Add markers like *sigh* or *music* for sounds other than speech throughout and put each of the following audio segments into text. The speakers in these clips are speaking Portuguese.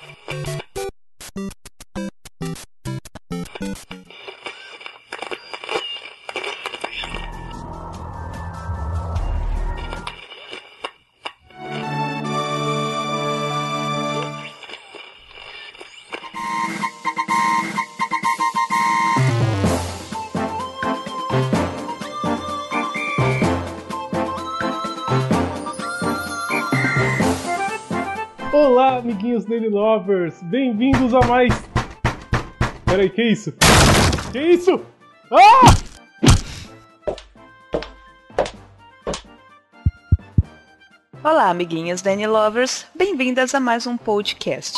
Olá, Lovers! Bem-vindos a mais. Peraí, que isso? Que isso? Ah! Olá, amiguinhas Danny Lovers, bem-vindas a mais um podcast.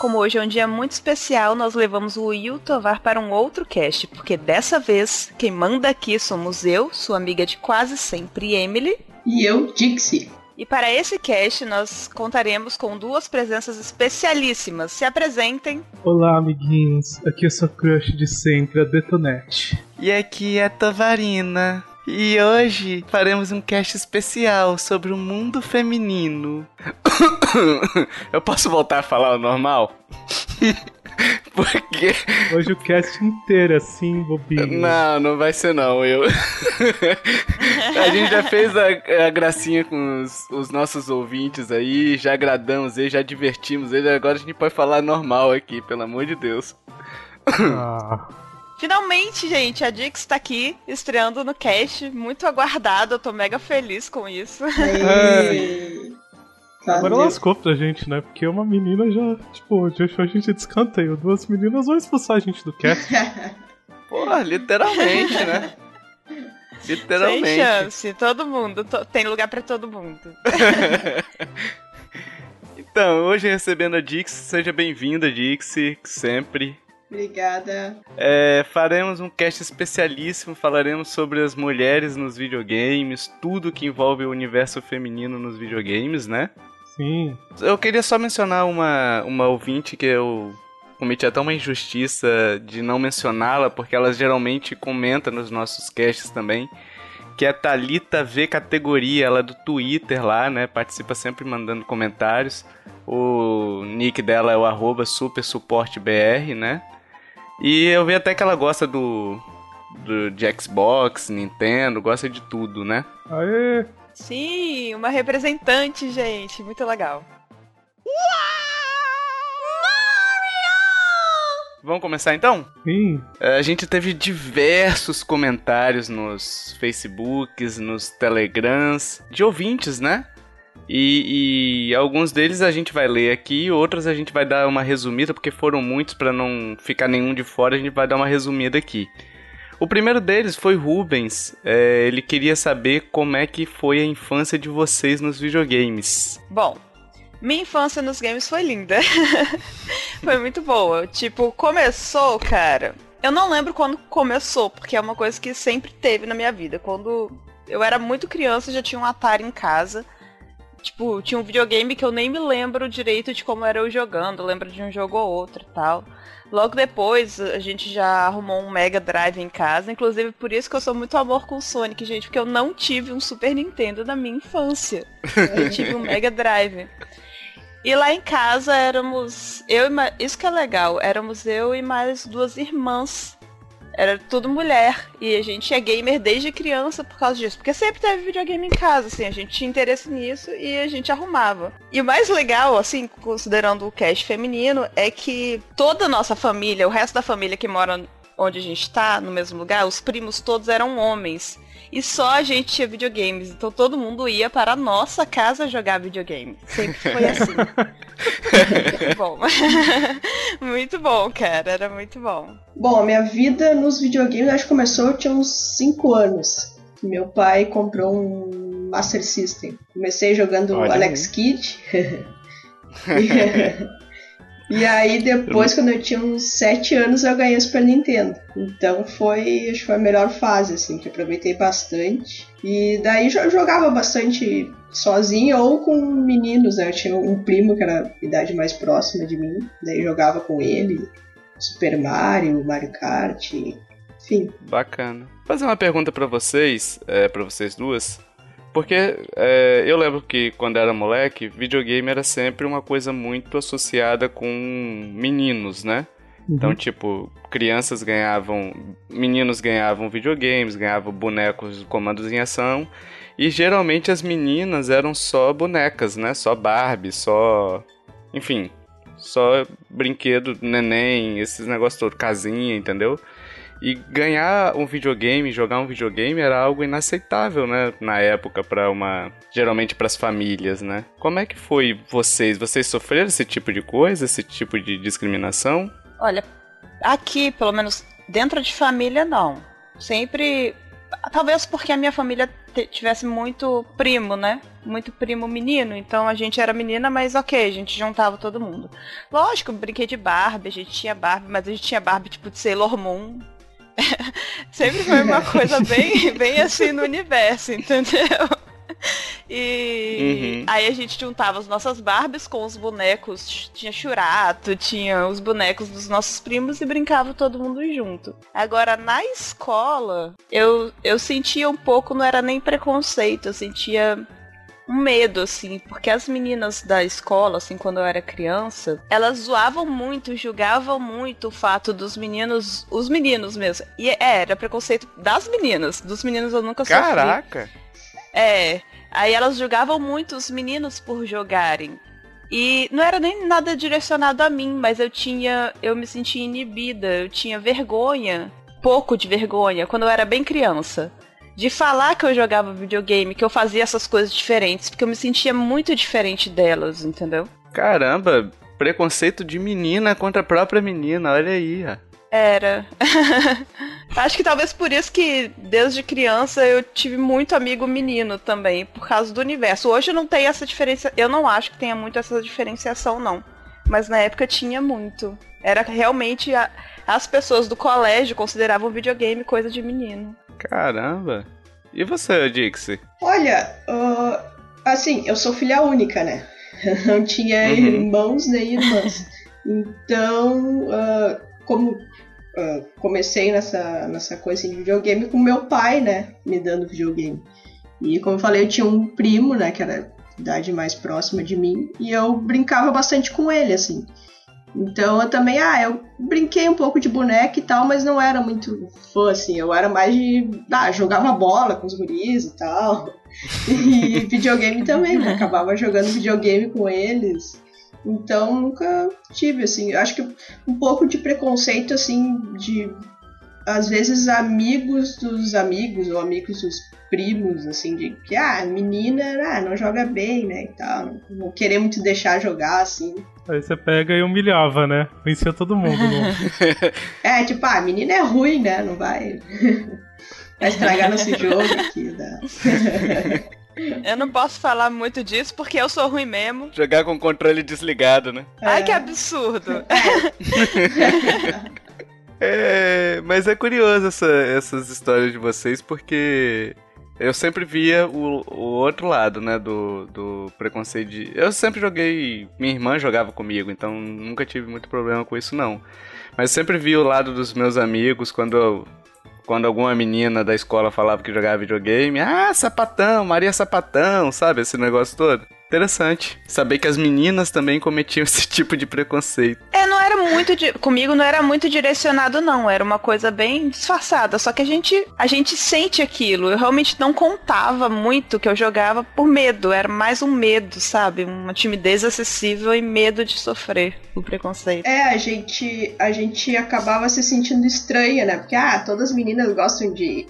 Como hoje é um dia muito especial, nós levamos o Will Tovar para um outro cast, porque dessa vez quem manda aqui somos eu, sua amiga de quase sempre, Emily. E eu, Dixie. E para esse cast nós contaremos com duas presenças especialíssimas. Se apresentem. Olá, amiguinhos. Aqui é sua crush de sempre, a Detonete. E aqui é a Tavarina. E hoje faremos um cast especial sobre o mundo feminino. *coughs* Eu posso voltar a falar o normal? *laughs* *laughs* Porque. Hoje o cast inteiro assim, bobinho. Não, não vai ser não, eu. a gente já fez a, a gracinha com os, os, nossos ouvintes aí, já agradamos eles, já divertimos eles, agora a gente pode falar normal aqui, pelo amor de Deus. Ah. Finalmente, gente, a Dix tá aqui, estreando no cast, muito aguardado, eu tô mega feliz com isso. É. Agora lascou pra gente, né? Porque uma menina já, tipo, deixou a gente de escanteio. Duas meninas vão expulsar a gente do cast. *laughs* Porra, literalmente, né? *laughs* Literalmente. Sem chance, todo mundo. To tem lugar para todo mundo. *laughs* então, hoje recebendo a Dix, seja bem-vinda, Dix, sempre. Obrigada. É, faremos um cast especialíssimo, falaremos sobre as mulheres nos videogames, tudo que envolve o universo feminino nos videogames, né? Sim. Eu queria só mencionar uma, uma ouvinte que eu cometi até uma injustiça de não mencioná-la, porque ela geralmente comenta nos nossos casts também, que é a Thalita V Categoria, ela é do Twitter lá, né? Participa sempre mandando comentários. O nick dela é o arroba supersuportebr, né? E eu vi até que ela gosta do, do de Xbox, Nintendo, gosta de tudo, né? Aê! Sim, uma representante, gente, muito legal. Vamos começar então? Sim. A gente teve diversos comentários nos Facebooks, nos Telegrams, de ouvintes, né? E, e, alguns deles a gente vai ler aqui, outros a gente vai dar uma resumida, porque foram muitos para não ficar nenhum de fora, a gente vai dar uma resumida aqui. O primeiro deles foi Rubens. É, ele queria saber como é que foi a infância de vocês nos videogames. Bom, minha infância nos games foi linda. *laughs* foi muito boa. Tipo, começou, cara. Eu não lembro quando começou, porque é uma coisa que sempre teve na minha vida. Quando eu era muito criança, já tinha um Atari em casa. Tipo, tinha um videogame que eu nem me lembro direito de como era eu jogando, eu lembro de um jogo ou outro e tal. Logo depois, a gente já arrumou um Mega Drive em casa, inclusive por isso que eu sou muito amor com o Sonic, gente, porque eu não tive um Super Nintendo na minha infância. Eu tive um Mega Drive. E lá em casa éramos eu e isso que é legal, éramos eu e mais duas irmãs era tudo mulher. E a gente é gamer desde criança por causa disso. Porque sempre teve videogame em casa, assim, a gente tinha interesse nisso e a gente arrumava. E o mais legal, assim, considerando o cast feminino, é que toda a nossa família, o resto da família que mora onde a gente tá, no mesmo lugar, os primos todos eram homens. E só a gente tinha videogames. Então todo mundo ia para a nossa casa jogar videogame. Sempre foi assim. *laughs* muito bom. *laughs* muito bom, cara. Era muito bom. Bom, a minha vida nos videogames acho que começou, eu tinha uns 5 anos. Meu pai comprou um Master System. Comecei jogando Olha Alex. Kidd. *laughs* E aí depois, quando eu tinha uns 7 anos, eu ganhei o Super Nintendo. Então foi, acho que foi a melhor fase, assim, que aproveitei bastante. E daí eu jogava bastante sozinho ou com meninos, né? Eu tinha um primo que era a idade mais próxima de mim, daí jogava com ele. Super Mario, Mario Kart, enfim. Bacana. Vou fazer uma pergunta para vocês, é, para vocês duas. Porque é, eu lembro que quando era moleque, videogame era sempre uma coisa muito associada com meninos, né? Então, uhum. Então, tipo, crianças ganhavam. Meninos ganhavam videogames, ganhavam bonecos, comandos em ação. E geralmente as meninas eram só bonecas, né? Só Barbie, só. Enfim, só brinquedo, neném, esses negócios todos, casinha, entendeu? E ganhar um videogame, jogar um videogame era algo inaceitável, né, na época para uma, geralmente para as famílias, né? Como é que foi vocês? Vocês sofreram esse tipo de coisa, esse tipo de discriminação? Olha, aqui, pelo menos dentro de família não. Sempre talvez porque a minha família tivesse muito primo, né? Muito primo menino, então a gente era menina, mas ok, a gente juntava todo mundo. Lógico, brinquei de Barbie, a gente tinha Barbie, mas a gente tinha Barbie tipo de Sailor Moon, *laughs* Sempre foi uma coisa bem, bem assim no universo, entendeu? E uhum. aí a gente juntava as nossas Barbies com os bonecos. Tinha Churato, tinha os bonecos dos nossos primos e brincava todo mundo junto. Agora, na escola, eu, eu sentia um pouco, não era nem preconceito, eu sentia um medo, assim, porque as meninas da escola, assim, quando eu era criança, elas zoavam muito, julgavam muito o fato dos meninos, os meninos mesmo. E é, era preconceito das meninas, dos meninos eu nunca sofri. Caraca! É, aí elas julgavam muito os meninos por jogarem. E não era nem nada direcionado a mim, mas eu tinha, eu me sentia inibida, eu tinha vergonha, pouco de vergonha, quando eu era bem criança de falar que eu jogava videogame, que eu fazia essas coisas diferentes, porque eu me sentia muito diferente delas, entendeu? Caramba, preconceito de menina contra a própria menina, olha aí. Era. *laughs* Acho que talvez por isso que desde criança eu tive muito amigo menino também, por causa do universo. Hoje não tem essa diferença, eu não acho que tenha muito essa diferenciação não, mas na época tinha muito. Era realmente a, as pessoas do colégio consideravam videogame coisa de menino. Caramba! E você, Dixie? Olha, uh, assim, eu sou filha única, né? *laughs* Não tinha uhum. irmãos nem irmãs. Então, uh, como uh, comecei nessa, nessa coisa de videogame com meu pai, né? Me dando videogame. E como eu falei, eu tinha um primo, né? Que era idade mais próxima de mim. E eu brincava bastante com ele, assim. Então eu também, ah, eu brinquei um pouco de boneca e tal, mas não era muito fã, assim. Eu era mais de. Ah, jogava bola com os guris e tal. *laughs* E videogame também, né? Acabava jogando videogame com eles. Então nunca tive, assim. Acho que um pouco de preconceito, assim, de. Às vezes amigos dos amigos ou amigos dos primos, assim, de que, ah, menina, ah, não joga bem, né, e tal. Não, não querer muito deixar jogar, assim. Aí você pega e humilhava, né? Vencia todo mundo. Né? *laughs* é, tipo, ah, a menina é ruim, né? Não vai. *laughs* vai estragar nosso jogo aqui. Né? *laughs* Eu não posso falar muito disso porque eu sou ruim mesmo. Jogar com o controle desligado, né? É. Ai, que absurdo. É, mas é curioso essa, essas histórias de vocês porque eu sempre via o, o outro lado, né, do, do preconceito de... Eu sempre joguei... Minha irmã jogava comigo, então nunca tive muito problema com isso, não. Mas sempre vi o lado dos meus amigos quando quando alguma menina da escola falava que jogava videogame. Ah, sapatão, Maria Sapatão, sabe? Esse negócio todo. Interessante. Saber que as meninas também cometiam *laughs* esse tipo de preconceito. É, não era muito. Di... Comigo não era muito direcionado, não. Era uma coisa bem disfarçada. Só que a gente, a gente sente aquilo. Eu realmente não contava muito que eu jogava por medo. Era mais um medo, sabe? Uma timidez acessível e medo de sofrer o preconceito. É, a gente, a gente acabava se sentindo estranha, né? Porque, ah, todas as meninas gostam de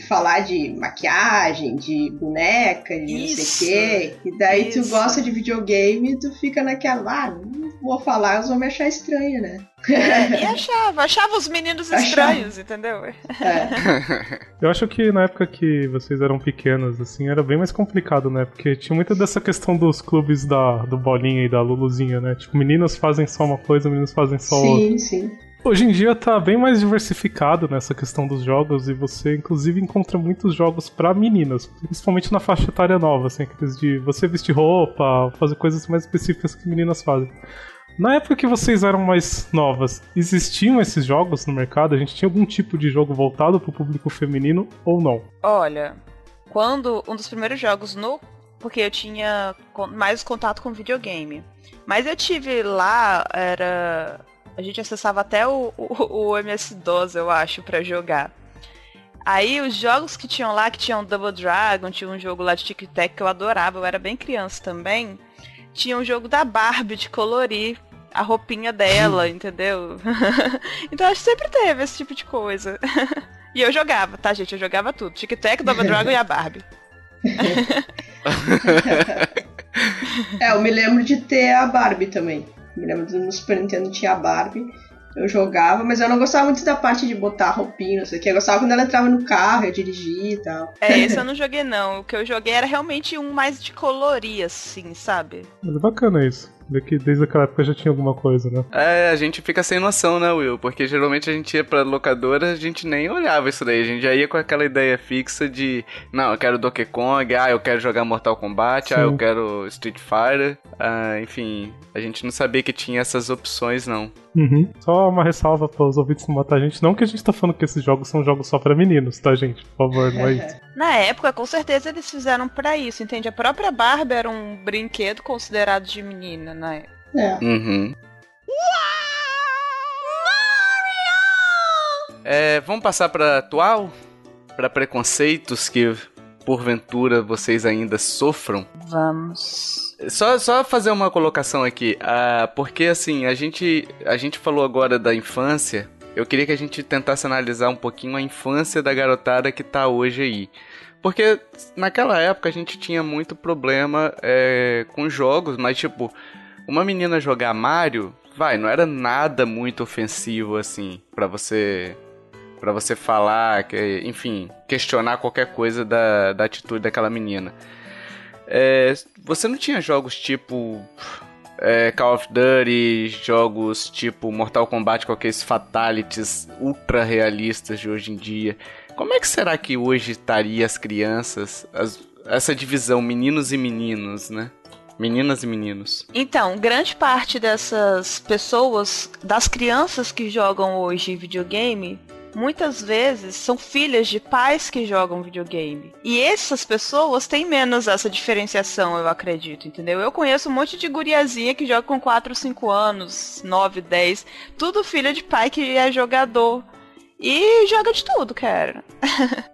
falar de maquiagem, de boneca, de isso, não sei o quê. E daí isso. tu gosta de videogame e tu fica naquela, ah, não vou falar, eles vão me achar estranha, né? É, *laughs* e achava, achava os meninos achava. estranhos, entendeu? É. *laughs* Eu acho que na época que vocês eram pequenos, assim, era bem mais complicado, né? Porque tinha muita dessa questão dos clubes da, do Bolinha e da Luluzinha, né? Tipo, meninos fazem só uma coisa, meninos fazem só sim, outra. Sim, sim. Hoje em dia tá bem mais diversificado nessa questão dos jogos e você inclusive encontra muitos jogos para meninas, principalmente na faixa etária nova, assim, aqueles de você vestir roupa, fazer coisas mais específicas que meninas fazem. Na época que vocês eram mais novas, existiam esses jogos no mercado? A gente tinha algum tipo de jogo voltado para o público feminino ou não? Olha, quando um dos primeiros jogos no. Porque eu tinha mais contato com videogame. Mas eu tive lá, era. A gente acessava até o, o, o MS-DOS, eu acho, para jogar. Aí os jogos que tinham lá, que tinham Double Dragon, tinha um jogo lá de Tic Tac que eu adorava, eu era bem criança também. Tinha um jogo da Barbie de colorir a roupinha dela, *laughs* entendeu? *laughs* então acho que sempre teve esse tipo de coisa. *laughs* e eu jogava, tá, gente? Eu jogava tudo. Tic Tac, Double Dragon e a Barbie. é, eu me lembro de ter a Barbie também. Me lembro do no Super Nintendo tinha a Barbie. Eu jogava, mas eu não gostava muito da parte de botar roupinha, não sei o que. Eu gostava quando ela entrava no carro, eu dirigia e tal. É, esse eu não joguei não. O que eu joguei era realmente um mais de colorir, assim, sabe? Mas é bacana isso. Que desde aquela época já tinha alguma coisa, né? É, a gente fica sem noção, né, Will? Porque geralmente a gente ia pra locadora, a gente nem olhava isso daí. A gente já ia com aquela ideia fixa de, não, eu quero Donkey Kong, ah, eu quero jogar Mortal Kombat, Sim. ah, eu quero Street Fighter. Ah, enfim, a gente não sabia que tinha essas opções, não. Uhum. Só uma ressalva para os ouvintes não matar a gente. Não que a gente tá falando que esses jogos são jogos só para meninos, tá, gente? Por favor, não é isso. *laughs* Na época, com certeza eles fizeram para isso, entende? A própria Barbie era um brinquedo considerado de menina na época. É. Uhum. É, vamos passar para atual? Para preconceitos que porventura vocês ainda sofram? Vamos. Só, só fazer uma colocação aqui, uh, porque assim, a gente, a gente falou agora da infância, eu queria que a gente tentasse analisar um pouquinho a infância da garotada que tá hoje aí. Porque naquela época a gente tinha muito problema é, com jogos, mas tipo, uma menina jogar Mario, vai, não era nada muito ofensivo assim, para você para você falar, que, enfim, questionar qualquer coisa da, da atitude daquela menina. É, você não tinha jogos tipo é, Call of Duty, jogos tipo Mortal Kombat com aqueles fatalities ultra realistas de hoje em dia. Como é que será que hoje estaria as crianças, as, essa divisão meninos e meninos, né? Meninas e meninos. Então, grande parte dessas pessoas, das crianças que jogam hoje videogame, muitas vezes são filhas de pais que jogam videogame. E essas pessoas têm menos essa diferenciação, eu acredito, entendeu? Eu conheço um monte de guriazinha que joga com 4, 5 anos, 9, 10, tudo filha de pai que é jogador. E joga de tudo, cara.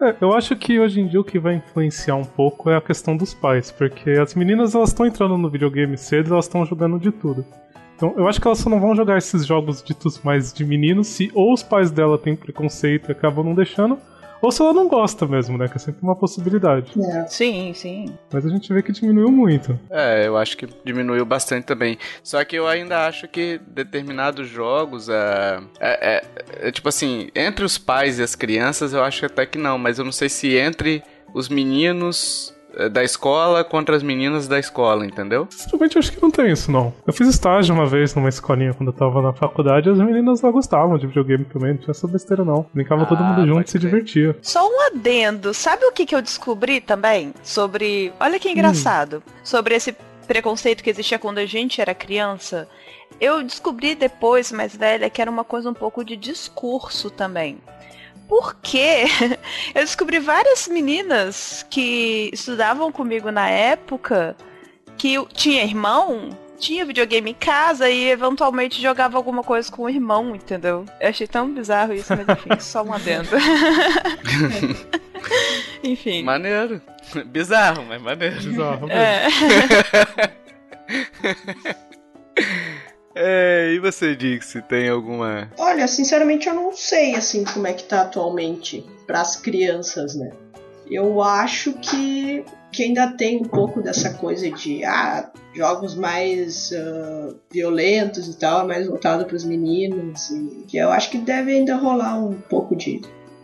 é, eu acho que hoje em dia o que vai influenciar um pouco é a questão dos pais, porque as meninas elas estão entrando no videogame cedo, elas estão jogando de tudo. Então, eu acho que elas só não vão jogar esses jogos ditos mais de meninos se ou os pais dela têm preconceito e acabam não deixando, ou se ela não gosta mesmo, né? Que é sempre uma possibilidade. É. Sim, sim. Mas a gente vê que diminuiu muito. É, eu acho que diminuiu bastante também. Só que eu ainda acho que determinados jogos, é, é, é, é tipo assim, entre os pais e as crianças, eu acho até que não. Mas eu não sei se entre os meninos da escola contra as meninas da escola, entendeu? Sinceramente, eu acho que não tem isso, não. Eu fiz estágio uma vez numa escolinha quando eu tava na faculdade e as meninas lá gostavam de videogame também, não tinha essa besteira, não. Brincava ah, todo mundo junto e se divertia. Só um adendo. Sabe o que, que eu descobri também? Sobre. Olha que engraçado. Hum. Sobre esse preconceito que existia quando a gente era criança. Eu descobri depois, mais velha, que era uma coisa um pouco de discurso também porque *laughs* eu descobri várias meninas que estudavam comigo na época que tinha irmão, tinha videogame em casa e eventualmente jogava alguma coisa com o irmão, entendeu? Eu achei tão bizarro isso, mas enfim, só um adendo. *laughs* enfim. Maneiro. *laughs* Bizarro, mas maneiro. Bizarro mesmo. É. É, e você, Dixie, tem alguma. Olha, sinceramente eu não sei assim como é que tá atualmente para as crianças, né? Eu acho que, que ainda tem um pouco dessa coisa de ah, jogos mais uh, violentos e tal, mais voltado para os meninos. E eu acho que deve ainda rolar um pouco de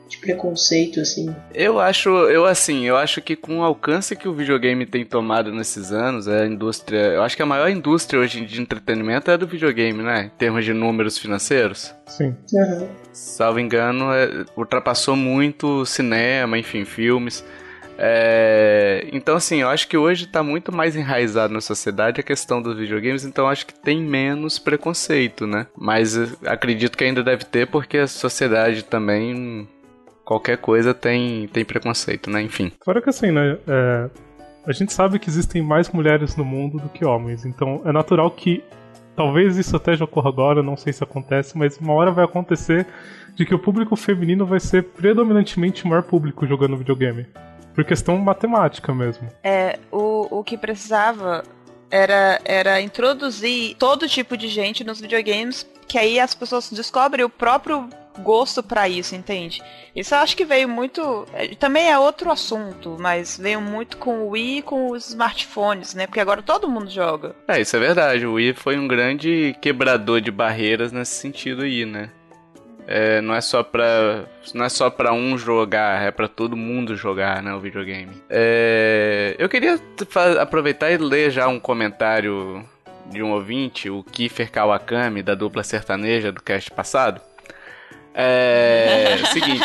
de preconceito, assim. Eu acho, eu assim, eu acho que com o alcance que o videogame tem tomado nesses anos, a indústria, eu acho que a maior indústria hoje de entretenimento é a do videogame, né? Em termos de números financeiros. Sim. Uhum. Salvo engano, é, ultrapassou muito cinema, enfim, filmes. É, então, assim, eu acho que hoje está muito mais enraizado na sociedade a questão dos videogames, então acho que tem menos preconceito, né? Mas acredito que ainda deve ter, porque a sociedade também qualquer coisa tem, tem preconceito, né? Enfim. Fora que assim, né? É, a gente sabe que existem mais mulheres no mundo do que homens, então é natural que talvez isso até já ocorra agora, não sei se acontece, mas uma hora vai acontecer de que o público feminino vai ser predominantemente o maior público jogando videogame. Por questão matemática mesmo. É, o, o que precisava era, era introduzir todo tipo de gente nos videogames, que aí as pessoas descobrem o próprio gosto para isso, entende? Isso eu acho que veio muito. É, também é outro assunto, mas veio muito com o Wii e com os smartphones, né? Porque agora todo mundo joga. É, isso é verdade. O Wii foi um grande quebrador de barreiras nesse sentido aí, né? É, não é só pra não é só para um jogar, é para todo mundo jogar, né, o videogame. É, eu queria aproveitar e ler já um comentário de um ouvinte, o Kiefer Kawakami da dupla sertaneja do cast passado. É. seguinte.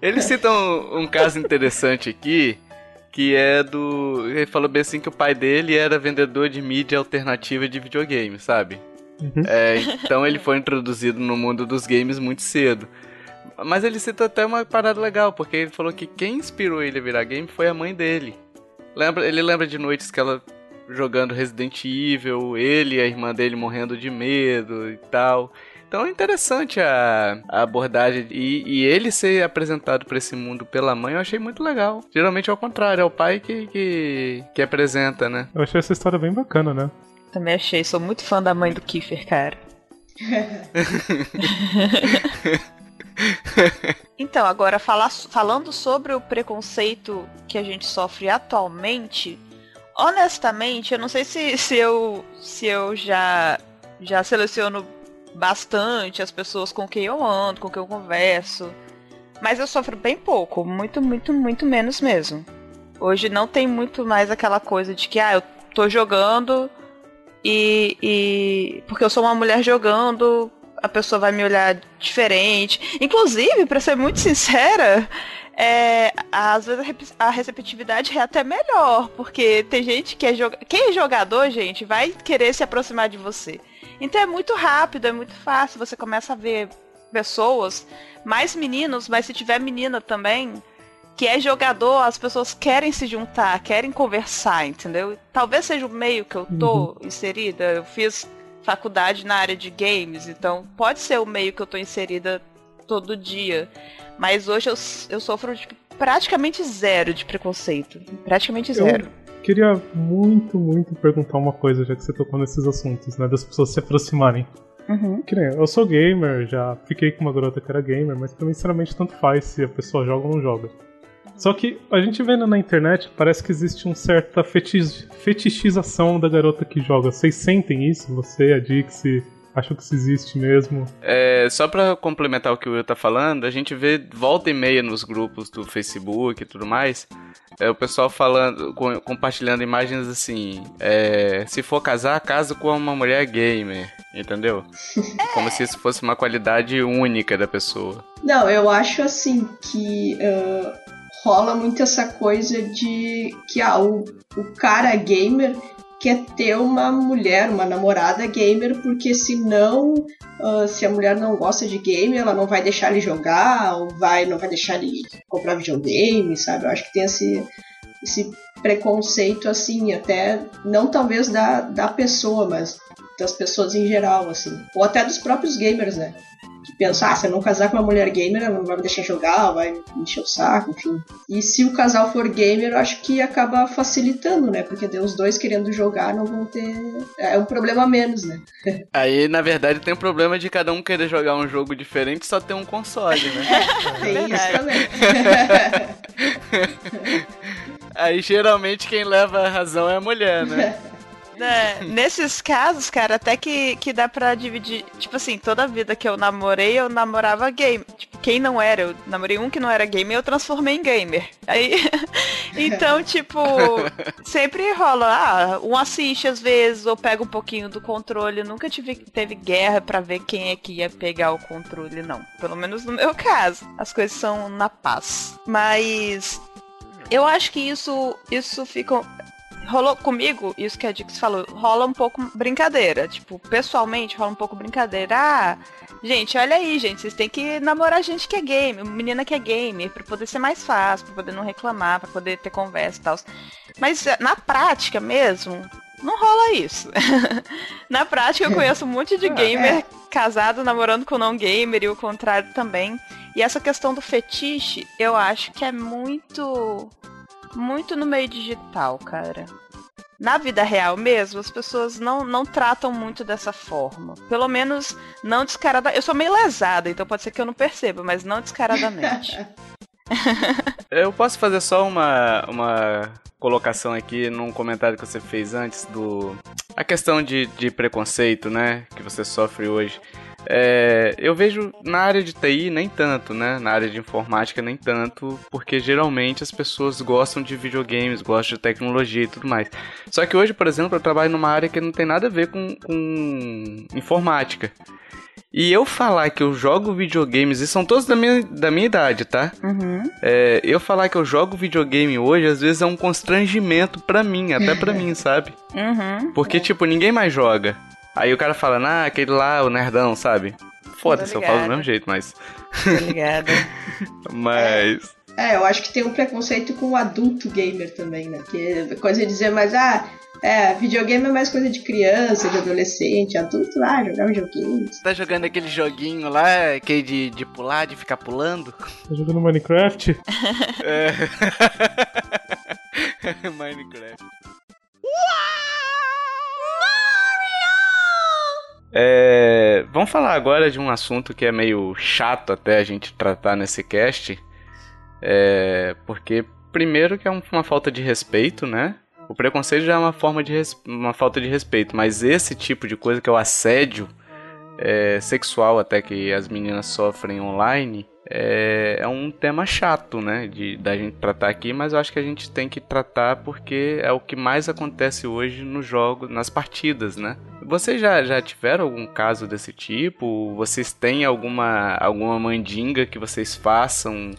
Ele cita um, um, caso interessante aqui, que é do. Ele falou bem assim que o pai dele era vendedor de mídia alternativa de videogame, sabe? Uhum. É, então ele foi introduzido no mundo dos games muito cedo. Mas ele cita até uma parada legal, porque ele falou que quem inspirou ele a virar game foi a mãe dele. Lembra, ele lembra de noites que ela jogando Resident Evil, ele e a irmã dele morrendo de medo e tal. Então é interessante a, a abordagem e, e, ele ser apresentado para esse mundo pela mãe, eu achei muito legal. Geralmente é o contrário, é o pai que, que, que apresenta, né? Eu achei essa história bem bacana, né? Também achei, sou muito fã da mãe do Kiefer, cara. *laughs* então, agora falar, falando sobre o preconceito que a gente sofre atualmente, honestamente, eu não sei se, se eu se eu já já seleciono bastante as pessoas com quem eu ando, com quem eu converso. Mas eu sofro bem pouco, muito, muito, muito menos mesmo. Hoje não tem muito mais aquela coisa de que, ah, eu tô jogando e. e porque eu sou uma mulher jogando, a pessoa vai me olhar diferente. Inclusive, para ser muito sincera, é, às vezes a receptividade é até melhor, porque tem gente que é jogador. Quem é jogador, gente, vai querer se aproximar de você. Então é muito rápido, é muito fácil. Você começa a ver pessoas, mais meninos, mas se tiver menina também, que é jogador, as pessoas querem se juntar, querem conversar, entendeu? Talvez seja o meio que eu tô uhum. inserida. Eu fiz faculdade na área de games, então pode ser o meio que eu tô inserida todo dia. Mas hoje eu, eu sofro de praticamente zero de preconceito. Praticamente zero. Eu queria muito, muito perguntar uma coisa, já que você tocou nesses assuntos, né? Das pessoas se aproximarem. Uhum. Que nem, eu sou gamer, já fiquei com uma garota que era gamer, mas pra mim, sinceramente, tanto faz se a pessoa joga ou não joga. Só que a gente vendo na internet, parece que existe uma certa fetich fetichização da garota que joga. Vocês sentem isso? Você, a Dixie, Acho que isso existe mesmo. É, só para complementar o que o Will tá falando, a gente vê volta e meia nos grupos do Facebook e tudo mais, é o pessoal falando, com, compartilhando imagens assim, é, se for casar, casa com uma mulher gamer, entendeu? *laughs* Como se isso fosse uma qualidade única da pessoa. Não, eu acho assim que uh, rola muito essa coisa de que ah, o, o cara gamer quer ter uma mulher, uma namorada gamer, porque senão, uh, se a mulher não gosta de game, ela não vai deixar ele jogar, ou vai, não vai deixar ele comprar videogame, sabe? Eu acho que tem esse, esse preconceito, assim, até não talvez da, da pessoa, mas das pessoas em geral, assim. Ou até dos próprios gamers, né? Que pensar, ah, se eu não casar com uma mulher gamer, ela não vai me deixar jogar, vai me encher o saco, enfim. E se o casal for gamer, eu acho que acaba facilitando, né? Porque os dois querendo jogar não vão ter. É um problema menos, né? *laughs* Aí, na verdade, tem o problema de cada um querer jogar um jogo diferente só ter um console, né? *laughs* É, tem isso também. *laughs* Aí geralmente quem leva a razão é a mulher, né? É, nesses casos, cara, até que, que dá pra dividir. Tipo assim, toda a vida que eu namorei, eu namorava game. Tipo, quem não era, eu namorei um que não era gamer, eu transformei em gamer. Aí. *laughs* então, *laughs* tipo, sempre rola. Ah, um assiste às vezes, ou pega um pouquinho do controle. Nunca tive, teve guerra para ver quem é que ia pegar o controle, não. Pelo menos no meu caso. As coisas são na paz. Mas. Eu acho que isso, isso fica rolou comigo, isso que a Dix falou, rola um pouco brincadeira. Tipo, pessoalmente rola um pouco brincadeira. Ah, gente, olha aí, gente, vocês têm que namorar gente que é game, menina que é gamer, pra poder ser mais fácil, pra poder não reclamar, pra poder ter conversa e tal. Mas eh, na prática mesmo, não rola isso. *laughs* na prática eu conheço um monte de Ah, *laughs* gamer é. casado namorando com não gamer e o contrário também. E essa questão do fetiche, eu acho que é muito muito no meio digital, cara. Na vida real mesmo, as pessoas não, não tratam muito dessa forma. Pelo menos não descarada. Eu sou meio lesada, então pode ser que eu não perceba, mas não descaradamente. *laughs* Eu posso fazer só uma, uma colocação aqui num comentário que você fez antes do. A questão de, de preconceito, né? Que você sofre hoje. É, eu vejo na área de TI nem tanto, né? Na área de informática nem tanto, porque geralmente as pessoas gostam de videogames, gostam de tecnologia e tudo mais. Só que hoje, por exemplo, eu trabalho numa área que não tem nada a ver com, com informática. E eu falar que eu jogo videogames, e são todos da minha, da minha idade, tá? Uhum. É, eu falar que eu jogo videogame hoje, às vezes é um constrangimento pra mim, até pra *laughs* mim, sabe? Uhum. Porque, tipo, ninguém mais joga. Aí o cara fala, ah, aquele lá, o nerdão, sabe? Foda-se, eu falo do mesmo jeito, mas. Tô ligada. *laughs* Mas. É, eu acho que tem um preconceito com o adulto gamer também, né? Que é coisa de dizer, mas ah, é, videogame é mais coisa de criança, de adolescente, adulto lá, jogar videogame. Tá jogando aquele joguinho lá, aquele de, de pular, de ficar pulando? Tá jogando Minecraft? *laughs* É. *laughs* Minecraft. É, vamos falar agora de um assunto que é meio chato até a gente tratar nesse cast. É, porque, primeiro, que é um- uma falta de respeito, né? O preconceito já é uma forma de uma falta de respeito, mas esse tipo de coisa que é o assédio é, sexual até que as meninas sofrem online é, é um tema chato, né? De da gente tratar aqui, mas eu acho que a gente tem que tratar porque é o que mais acontece hoje no jogo, nas partidas, né? Vocês já, já tiveram algum caso desse tipo? Vocês têm alguma, alguma mandinga que vocês façam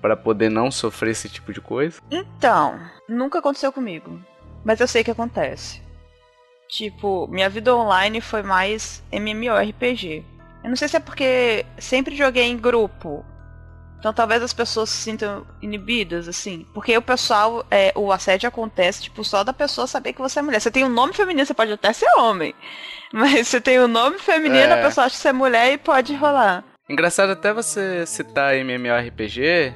para poder não sofrer esse tipo de coisa? Então, nunca aconteceu comigo. Mas eu sei que acontece. Tipo, minha vida online foi mais MMORPG. Eu não sei se é porque sempre joguei em grupo. Então talvez as pessoas se sintam inibidas, assim. Porque o pessoal, é, o assédio acontece, tipo, só da pessoa saber que você é mulher. Você tem um nome feminino, você pode até ser homem. *laughs* Mas você tem um nome feminino, É. a pessoa acha que você é mulher e pode rolar. Engraçado até você citar MMORPG,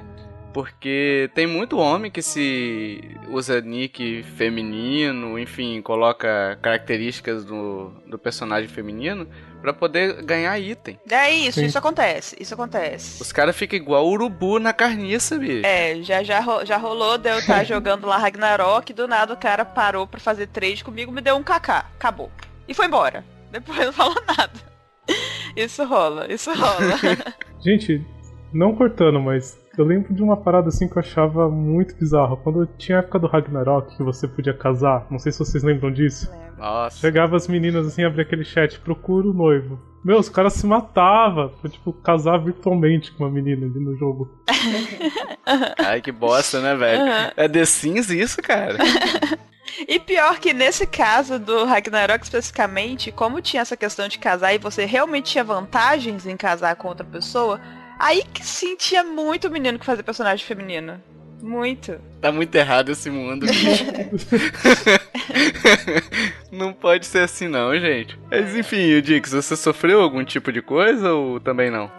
porque tem muito homem que se usa nick feminino, enfim, coloca características do, do personagem feminino pra poder ganhar item. É isso, Sim. isso acontece, isso acontece. Os caras ficam igual urubu na carniça, bicho. É, já, já, ro- já rolou de eu estar *laughs* jogando lá Ragnarok, do nada o cara parou pra fazer trade comigo, me deu um kk, acabou. E foi embora. Depois não falou nada. *laughs* Isso rola, isso rola. *laughs* Gente, não cortando, mas eu lembro de uma parada assim que eu achava muito bizarra. Quando tinha a época do Ragnarok, que você podia casar, não sei se vocês lembram disso. Nossa. Chegava as meninas assim, abria aquele chat, procura o noivo. Meu, os caras se matavam pra, tipo, casar virtualmente com uma menina ali no jogo. *laughs* Ai, que bosta, né, velho? Aham. É The Sims isso, cara? *laughs* E pior que nesse caso do Ragnarok especificamente, como tinha essa questão de casar e você realmente tinha vantagens em casar com outra pessoa, aí que sim tinha muito menino que fazia personagem feminino. Muito. Tá muito errado esse mundo, bicho. *laughs* não pode ser assim não, gente. Mas enfim, o Dix, você sofreu algum tipo de coisa ou também não?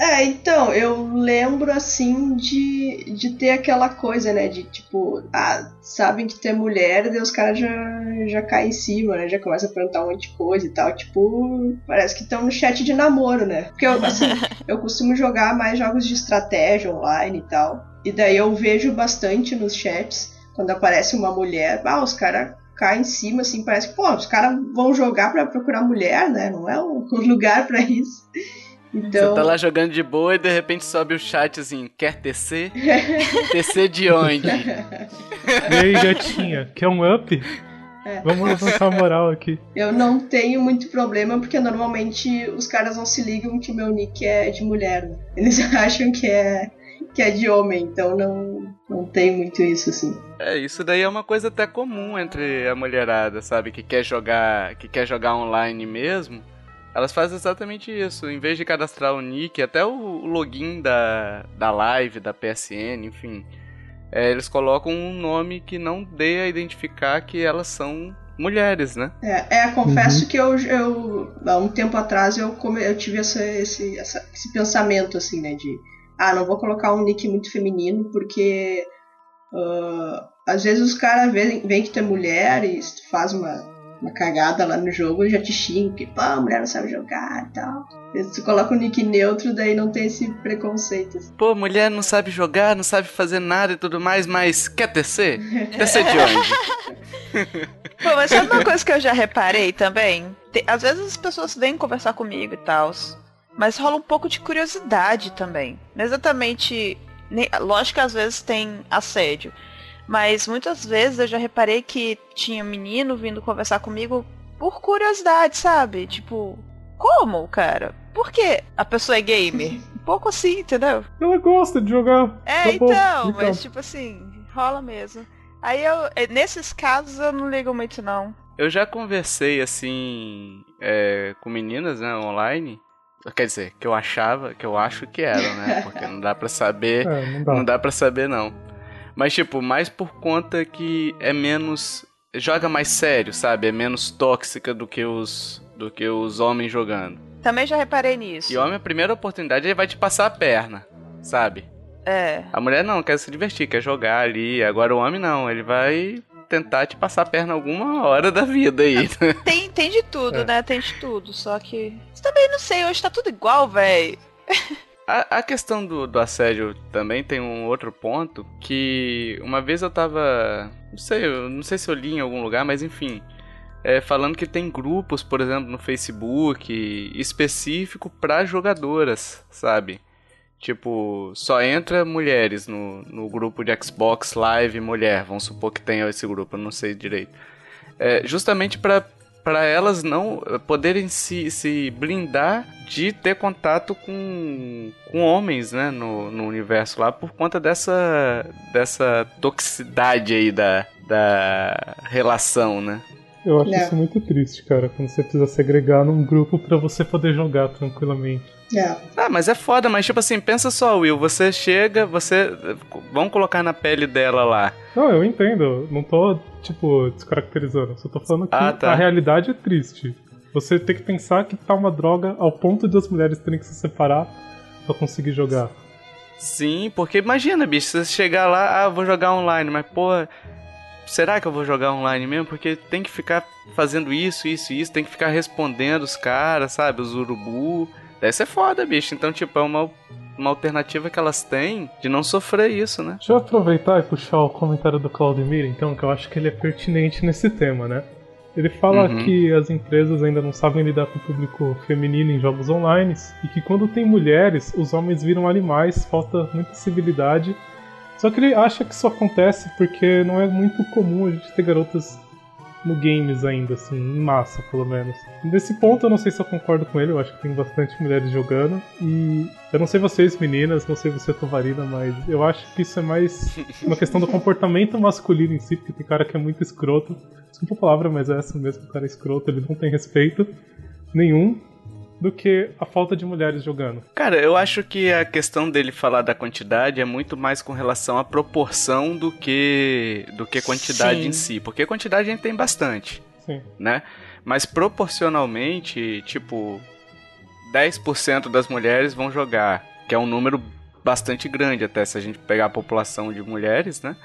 É, então, eu lembro assim de, de ter aquela coisa, né? De tipo, ah, sabem que tu é mulher, daí os caras já, já caem em cima, né? Já começam a perguntar um monte de coisa e tal. Tipo, parece que estão no chat de namoro, né? Porque eu, assim, *laughs* eu costumo jogar mais jogos de estratégia online e tal. E daí eu vejo bastante nos chats, quando aparece uma mulher, ah, os caras caem em cima, assim, parece que, pô, os caras vão jogar pra procurar mulher, né? Não é um *laughs* lugar pra isso. Então, Você tá lá jogando de boa e de repente sobe o chat assim, quer TC? TC de onde? E aí, gatinha, quer um up? É. Vamos levantar a moral aqui. Eu não tenho muito problema, porque normalmente os caras não se ligam que meu nick é de mulher. né? Eles *laughs* acham que é, que é de homem, então não, não tem muito isso, assim. É, isso daí é uma coisa até comum entre a mulherada, sabe? Que quer jogar, que quer jogar online mesmo. Elas fazem exatamente isso. Em vez de cadastrar o nick, até o login da, da live, da PSN, enfim. É, eles colocam um nome que não dê a identificar que elas são mulheres, né? É, é confesso uhum. que eu, eu, há um tempo atrás, eu, come, eu tive essa, esse, essa, esse pensamento, assim, né? De, ah, não vou colocar um nick muito feminino, porque uh, às vezes os caras veem, veem que tu é mulher e faz uma, uma cagada lá no jogo e já te xingam, que pô, a mulher não sabe jogar e tal. Se coloca o nick neutro, daí não tem esse preconceito. Assim. Pô, mulher não sabe jogar, não sabe fazer nada e tudo mais, mas quer tecer? tecer de onde? *laughs* Pô, mas sabe uma coisa que eu já reparei também? Tem, às vezes as pessoas vêm conversar comigo e tal, mas rola um pouco de curiosidade também. Não exatamente. Lógico que às vezes tem assédio. Mas muitas vezes eu já reparei que tinha menino vindo conversar comigo por curiosidade, sabe? Tipo, como, cara? Por que a pessoa é gamer? Um *laughs* pouco assim, entendeu? Ela gosta de jogar. É, tá então, mas tipo assim, rola mesmo. Aí eu, eh, nesses casos eu não ligo muito não. Eu já conversei assim é, com meninas, né, online. Quer dizer, que eu achava, que eu acho que eram, né? Porque não dá pra saber. É, não dá, não dá pra saber, não. Mas, tipo, mais por conta que é menos. Joga mais sério, sabe? É menos tóxica do que os. do que os homens jogando. Também já reparei nisso. E homem, a primeira oportunidade, ele vai te passar a perna, sabe? É. A mulher não, quer se divertir, quer jogar ali. Agora o homem não, ele vai tentar te passar a perna alguma hora da vida aí. *laughs* Tem, tem de tudo, é. né? Tem de tudo. Só que. Também não sei, hoje tá tudo igual, velho. *laughs* A, a, questão do, do, assédio também tem um outro ponto que uma vez eu tava. Não sei, não sei se eu li em algum lugar, mas enfim. É, falando que tem grupos, por exemplo, no Facebook específico para jogadoras, sabe? Tipo, só entra mulheres no, no grupo de Xbox Live mulher. Vamos supor que tenha esse grupo, eu não sei direito. É, justamente para para elas não poderem se, se blindar de ter contato com, com homens, né, no, no universo lá, por conta dessa, dessa toxicidade aí da, da relação, né? Eu acho é. isso muito triste, cara, quando você precisa segregar num grupo para você poder jogar tranquilamente. É. Ah, mas é foda, mas tipo assim, pensa só, Will, você chega, você. Vamos colocar na pele dela lá. Não, eu entendo. Não tô, tipo, descaracterizando. Só tô falando que ah, tá. a realidade é triste. Você tem que pensar que tá uma droga ao ponto de as mulheres terem que se separar pra conseguir jogar. Sim, porque imagina, bicho, você chegar lá, ah, vou jogar online, mas pô, será que eu vou jogar online mesmo? Porque tem que ficar fazendo isso, isso isso, tem que ficar respondendo os caras, sabe? Os urubu. Deve ser foda, bicho. Então, tipo, é uma, uma alternativa que elas têm de não sofrer isso, né? Deixa eu aproveitar e puxar o comentário do Claudemir, então, que eu acho que ele é pertinente nesse tema, né? Ele fala uhum. que as empresas ainda não sabem lidar com o público feminino em jogos online e que quando tem mulheres, os homens viram animais, falta muita civilidade. Só que ele acha que isso acontece porque não é muito comum a gente ter garotas no games ainda, assim, em massa, pelo menos. Nesse ponto eu não sei se eu concordo com ele, eu acho que tem bastante mulheres jogando. E eu não sei vocês, meninas, não sei você, Tovarina, mas eu acho que isso é mais uma questão do comportamento masculino em si, porque tem cara que é muito escroto. Desculpa a palavra, mas é essa mesmo, o cara é escroto, ele não tem respeito nenhum do que a falta de mulheres jogando. Cara, eu acho que a questão dele falar da quantidade é muito mais com relação à proporção do que do que quantidade Sim. em si, porque quantidade a gente tem bastante, Sim. né? Mas proporcionalmente, tipo, 10% das mulheres vão jogar, que é um número bastante grande até se a gente pegar a população de mulheres, né?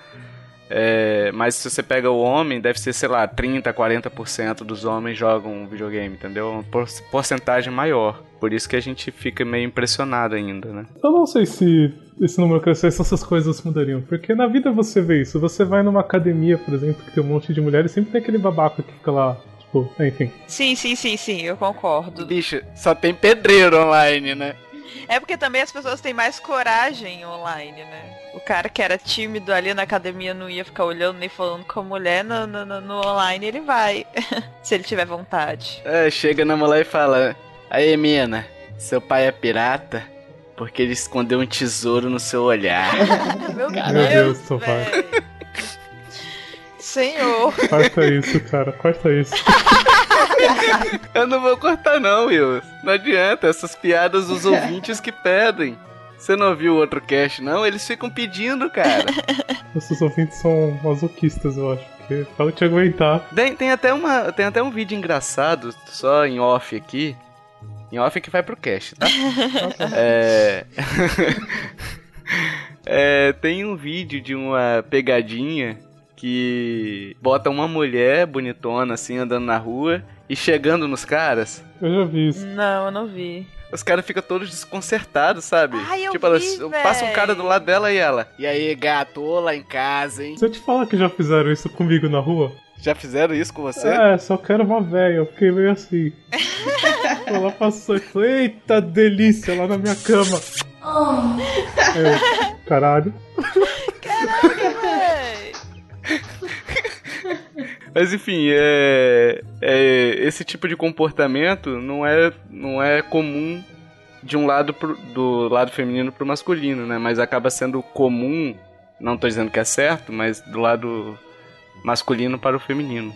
É, mas se você pega o homem, deve ser, sei lá, 30, 40% dos homens jogam videogame, entendeu? Uma porcentagem maior. Por isso que a gente fica meio impressionado ainda, né? Eu não sei se esse número crescesse, essas coisas mudariam. Porque na vida você vê isso. Você vai numa academia, por exemplo, que tem um monte de mulheres, sempre tem aquele babaca que fica lá tipo, enfim. Sim, sim, sim, sim, eu concordo. Bicho, só tem pedreiro online, né? É porque também as pessoas têm mais coragem online, né? O cara que era tímido ali na academia não ia ficar olhando nem falando com a mulher, no, no, no online ele vai. *laughs* se ele tiver vontade. É, chega na mulher e fala: Aí, mina, seu pai é pirata? porque ele escondeu um tesouro no seu olhar. *laughs* Meu Meu Deus, Deus. Senhor. *laughs* Corta isso, cara, corta isso. *laughs* Eu não vou cortar não, Will. Não adianta, essas piadas dos ouvintes que pedem. Você não ouviu o outro cast, não? Eles ficam pedindo, cara. *laughs* Nossos ouvintes são masoquistas, eu acho, porque fala te aguentar. Tem, tem, até uma, tem até um vídeo engraçado, só em off aqui. Em off que vai pro cast, tá? é... é, tem um vídeo de uma pegadinha que bota uma mulher bonitona assim andando na rua e chegando nos caras. Eu já vi isso. Não, eu não vi. Os caras ficam todos desconcertados, sabe? Ai, eu tipo, ela vi, passa um cara do lado dela e ela. E aí, gato, lá em casa, hein? Se eu te falar que já fizeram isso comigo na rua, Já fizeram isso com você? é, só quero uma velha, eu fiquei meio assim. *laughs* Ela passou e falou, eita delícia, lá na minha cama. Eu, caralho. *laughs* Mas enfim, é, é- esse tipo de comportamento não é, não é comum de um lado pro- do lado feminino pro masculino, né? Mas acaba sendo comum, não tô dizendo que é certo, mas do lado masculino para o feminino.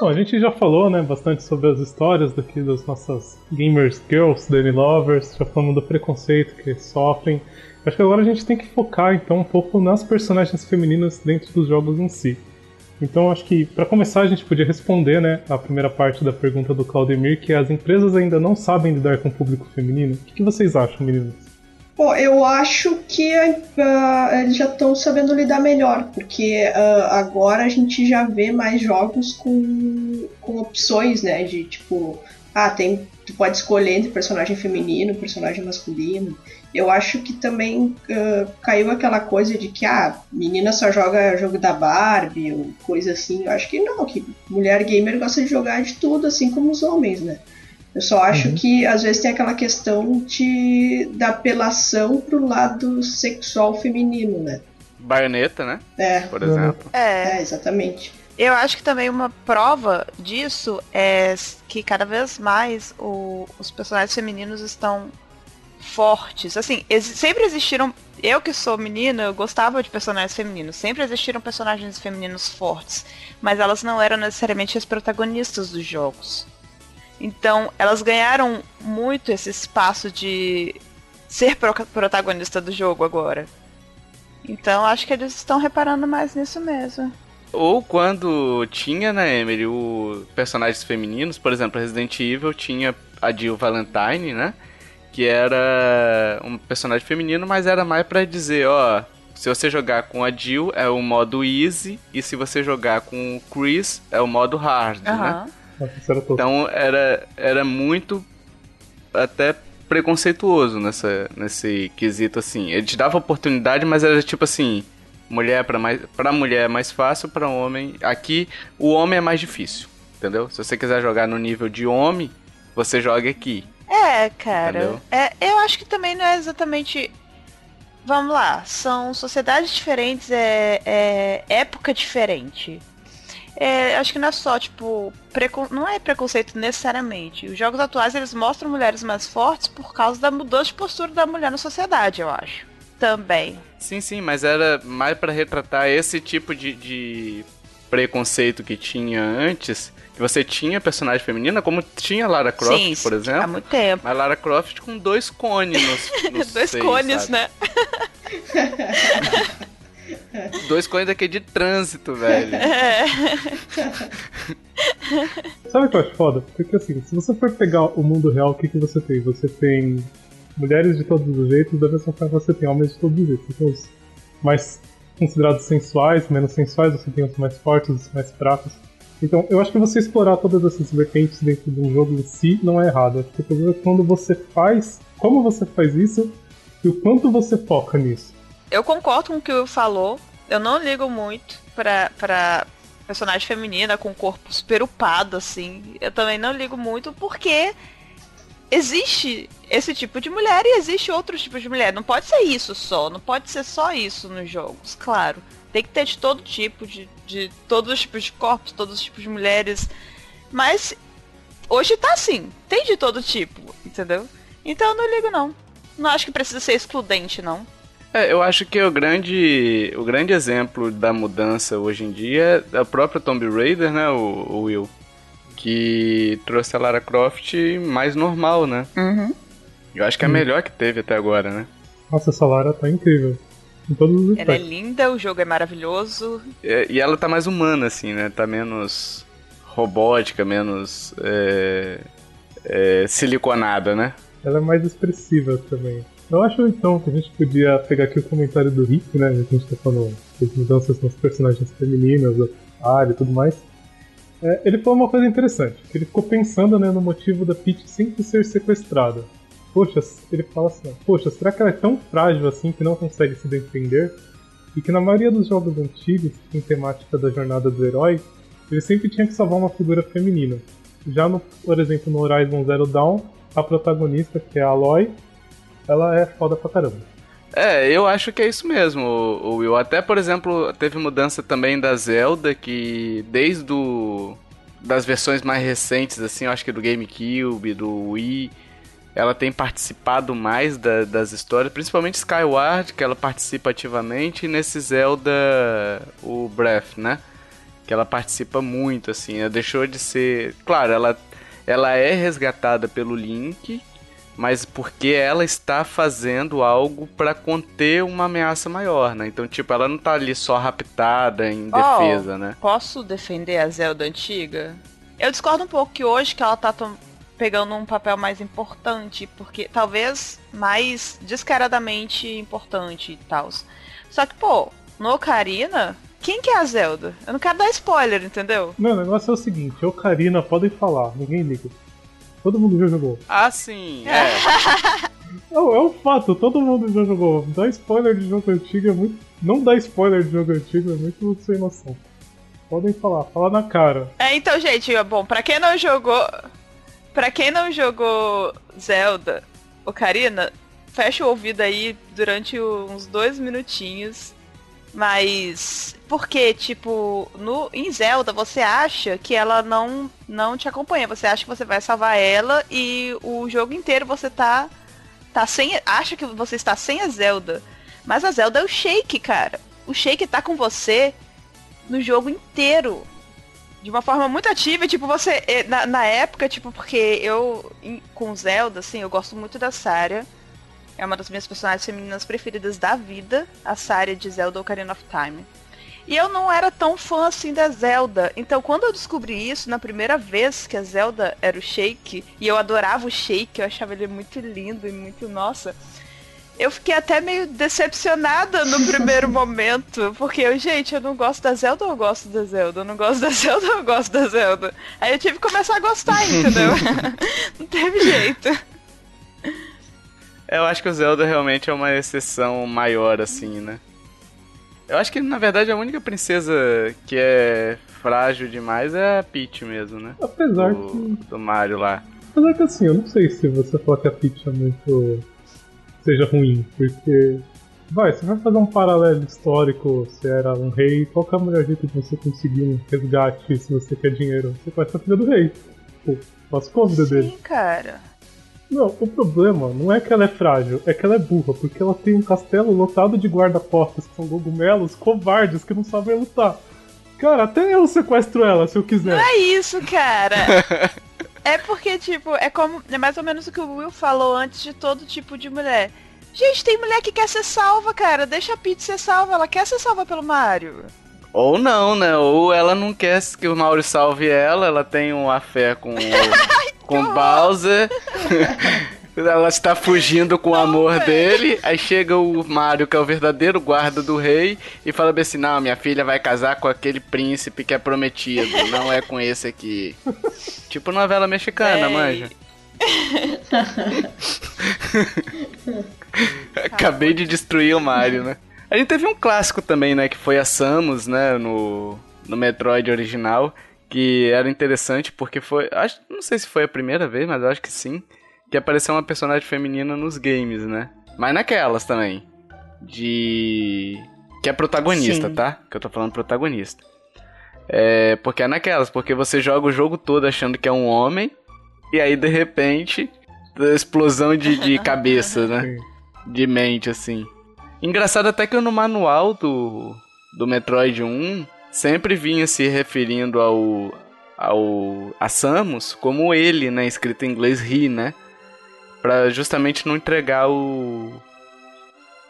Bom, a gente já falou, né, bastante sobre as histórias daqui das nossas gamers girls, Danny Lovers, já falamos do preconceito que sofrem. Acho que agora a gente tem que focar então um pouco nas personagens femininas dentro dos jogos em si. Então acho que para começar a gente podia responder, né, a primeira parte da pergunta do Claudemir, que as empresas ainda não sabem lidar com o público feminino. O que, que vocês acham, meninas? Bom, eu acho que ah, eles já estão sabendo lidar melhor, porque ah, agora a gente já vê mais jogos com, com opções, né? De tipo, ah, tem, tu pode escolher entre personagem feminino, personagem masculino. Eu acho que também ah, caiu aquela coisa de que ah, menina só joga jogo da Barbie ou coisa assim. Eu acho que não, que mulher gamer gosta de jogar de tudo, assim como os homens, né? Eu só acho Uhum. que às vezes tem aquela questão de, da apelação pro lado sexual feminino, né? Baioneta, né? É, Por exemplo. É. é, exatamente. Eu acho que também uma prova disso é que cada vez mais o- os personagens femininos estão fortes. Assim, exi- sempre existiram. Eu que sou menina, eu gostava de personagens femininos. Sempre existiram personagens femininos fortes. Mas elas não eram necessariamente as protagonistas dos jogos. Então, elas ganharam muito esse espaço de ser pro- protagonista do jogo agora. Então, acho que eles estão reparando mais nisso mesmo. Ou quando tinha, né, Emily, o personagens femininos, por exemplo, Resident Evil tinha a Jill Valentine, né? Que era um personagem feminino, mas era mais pra dizer, ó, se você jogar com a Jill é o modo easy, e se você jogar com o Chris é o modo hard, né? Era todo. Então era, era muito até preconceituoso nessa, nesse quesito assim. Ele te dava oportunidade, mas era tipo assim, mulher para mais para mulher é mais fácil, para homem aqui o homem é mais difícil, entendeu? Se você quiser jogar no nível de homem, você joga aqui. É, cara. É, eu acho que também não é exatamente. Vamos lá, são sociedades diferentes, é, é época diferente. É, acho que não é só, tipo, precon... não é preconceito necessariamente. Os jogos atuais eles mostram mulheres mais fortes por causa da mudança de postura da mulher na sociedade, eu acho. Também. Sim, sim, mas era mais pra retratar esse tipo de, de preconceito que tinha antes, que você tinha personagem feminina, como tinha Lara Croft, Sim, por Há exemplo. muito tempo. Mas Lara Croft com dois cones nos, nos *laughs* Dois seios, cones, sabe? né? *laughs* Dois cones daqui de trânsito, velho. *laughs* É. Sabe o que eu acho foda? Porque assim, se você for pegar o mundo real, o que, que você tem? Você tem mulheres de todos os jeitos, da mesma forma você tem homens de todos os jeitos. Você tem os mais considerados sensuais, menos sensuais, você tem os mais fortes, os mais fracos. Então, eu acho que você explorar todas essas vertentes dentro de um jogo em si não é errado. Acho que o problema é quando você faz, como você faz isso e o quanto você foca nisso. Eu concordo com o que o falou. Eu não ligo muito pra, pra personagem feminina com corpo super upado, assim. Eu também não ligo muito porque existe esse tipo de mulher e existe outros tipos de mulher. Não pode ser isso só. Não pode ser só isso nos jogos, claro. Tem que ter de todo tipo, de, de todos os tipos de corpos, todos os tipos de mulheres. Mas hoje tá assim, tem de todo tipo, entendeu? Então eu não ligo não. Não acho que precisa ser excludente, não. É, eu acho que o grande, o grande exemplo da mudança hoje em dia é o próprio Tomb Raider, né, o, o Will? Que trouxe a Lara Croft mais normal, né? Uhum. Eu acho que é a Hum. melhor que teve até agora, né? Nossa, essa Lara tá incrível. Em todos os Ela é linda, o jogo é maravilhoso. É, E ela tá mais humana, assim, né? Tá menos robótica, menos é, é, siliconada, né? Ela é mais expressiva também. Eu acho então que a gente podia pegar aqui o comentário do Rick, né? A gente tá falando das mudanças nas personagens femininas, da área e tudo mais. É, ele falou uma coisa interessante, que ele ficou pensando né, no motivo da Peach sempre ser sequestrada. Poxa, ele fala assim, poxa, será que ela é tão frágil assim que não consegue se defender? E que na maioria dos jogos antigos, em temática da jornada do herói, ele sempre tinha que salvar uma figura feminina. Já, no, por exemplo, no Horizon Zero Dawn, a protagonista, que é a Aloy, ela é foda pra caramba. É, eu acho que é isso mesmo, o Will. Até, por exemplo, teve mudança também da Zelda, que desde o, das versões mais recentes, assim, eu acho que do GameCube, do Wii, ela tem participado mais da- das histórias, principalmente Skyward, que ela participa ativamente, e nesse Zelda, o Breath, né? Que ela participa muito, assim, ela deixou de ser... Claro, ela, ela é resgatada pelo Link, mas porque ela está fazendo algo pra conter uma ameaça maior, né? Então, tipo, ela não tá ali só raptada em Oh. defesa, né? Posso defender a Zelda antiga? Eu discordo um pouco que hoje que ela tá tom- pegando um papel mais importante, porque talvez mais descaradamente importante e tal. Só que, pô, no Ocarina, quem que é a Zelda? Eu não quero dar spoiler, entendeu? Não, o negócio é o seguinte, Ocarina, podem falar, ninguém liga. Todo mundo já jogou. Ah, sim, é. *laughs* Não, é um fato, todo mundo já jogou. Dar spoiler de jogo antigo é muito. Não dar spoiler de jogo antigo é muito sem noção. Podem falar, fala na cara. É, então, gente, bom, pra quem não jogou. Pra quem não jogou Zelda Ocarina, fecha o ouvido aí durante uns dois minutinhos. Mas. Porque, tipo, no, em Zelda você acha que ela não, não te acompanha. Você acha que você vai salvar ela e o jogo inteiro você tá. tá sem. acha que você está sem a Zelda. Mas a Zelda é o Shake, cara. O Shake tá com você no jogo inteiro de uma forma muito ativa, tipo, você. eh, Na, na época, tipo, porque eu, em- com Zelda, assim, eu gosto muito da Sarah. É uma das minhas personagens femininas preferidas da vida, a Sarah de Zelda Ocarina of Time. E eu não era tão fã assim da Zelda. Então, quando eu descobri isso, na primeira vez que a Zelda era o Shake, e eu adorava o Shake, eu achava ele muito lindo e muito, nossa. Eu fiquei até meio decepcionada no *laughs* primeiro momento, porque eu, gente, eu não gosto da Zelda ou eu gosto da Zelda? Eu não gosto da Zelda ou eu gosto da Zelda? Aí eu tive que começar a gostar, entendeu? *laughs* não teve jeito. Eu acho que o Zelda realmente é uma exceção maior, assim, né? Eu acho que, na verdade, a única princesa que é frágil demais é a Peach mesmo, né? Apesar Do, que. do Mario lá. Apesar que assim, eu não sei se você falar que a Peach é muito. Seja ruim, porque. Vai, você vai fazer um paralelo histórico, você era um rei, qual que é o melhor jeito de você conseguir um resgate se você quer dinheiro? Você vai ser filha do rei. Pô, lascou a vida dele. Sim, cara. Não, o problema não é que ela é frágil, é que ela é burra, porque ela tem um castelo lotado de guarda-costas, que são cogumelos covardes que não sabem lutar. Cara, até eu sequestro ela se eu quiser. É isso, cara. *laughs* É porque, tipo, é como. É mais ou menos o que o Will falou antes de todo tipo de mulher. Gente, tem mulher que quer ser salva, cara. Deixa a Peach ser salva. Ela quer ser salva pelo Mario. Ou não, né? Ou ela não quer que o Mario salve ela, ela tem uma fé com, *laughs* o- com o Bowser. *laughs* ela está fugindo com o amor velho. dele. Aí chega o Mario, que é o verdadeiro guarda do rei, e fala bem assim: Não, minha filha vai casar com aquele príncipe que é prometido, não é com esse aqui. tipo novela mexicana, Véi. manja. Acabei de destruir o Mario, né? A gente teve um clássico também, né? Que foi a Samus, né? No, no Metroid original. Que era interessante porque foi. Acho, não sei se foi a primeira vez, mas acho que sim. Que apareceu uma personagem feminina nos games, né? Mas naquelas também. De. Que é protagonista, Sim. tá? Que eu tô falando protagonista. É. Porque é naquelas, porque você joga o jogo todo achando que é um homem. E aí, de repente, explosão de, de *laughs* cabeça, né? De mente, assim. Engraçado até que no manual do, do Metroid 1 sempre vinha se referindo ao, ao a Samus como ele, né? Escrito em inglês he, né? Pra justamente não entregar o,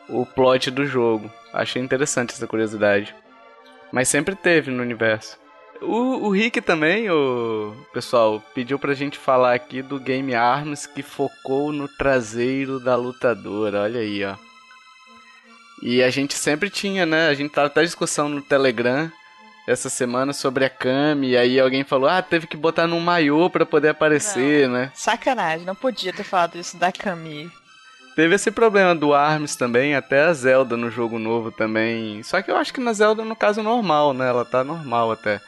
o plot do jogo. Achei interessante essa curiosidade. Mas sempre teve no universo. O, o Rick também, o pessoal, pediu pra gente falar aqui do Game Arms que focou no traseiro da lutadora. Olha aí, ó. E a gente sempre tinha, né? A gente tava até discussão no Telegram essa semana sobre a Kami. E aí alguém falou, ah, teve que botar num maiô pra poder aparecer, né? Sacanagem, não podia ter falado isso da Camille. Teve esse problema do Arms também, até a Zelda no jogo novo também. Só que eu acho que na Zelda, no caso, normal, né? Ela tá normal até.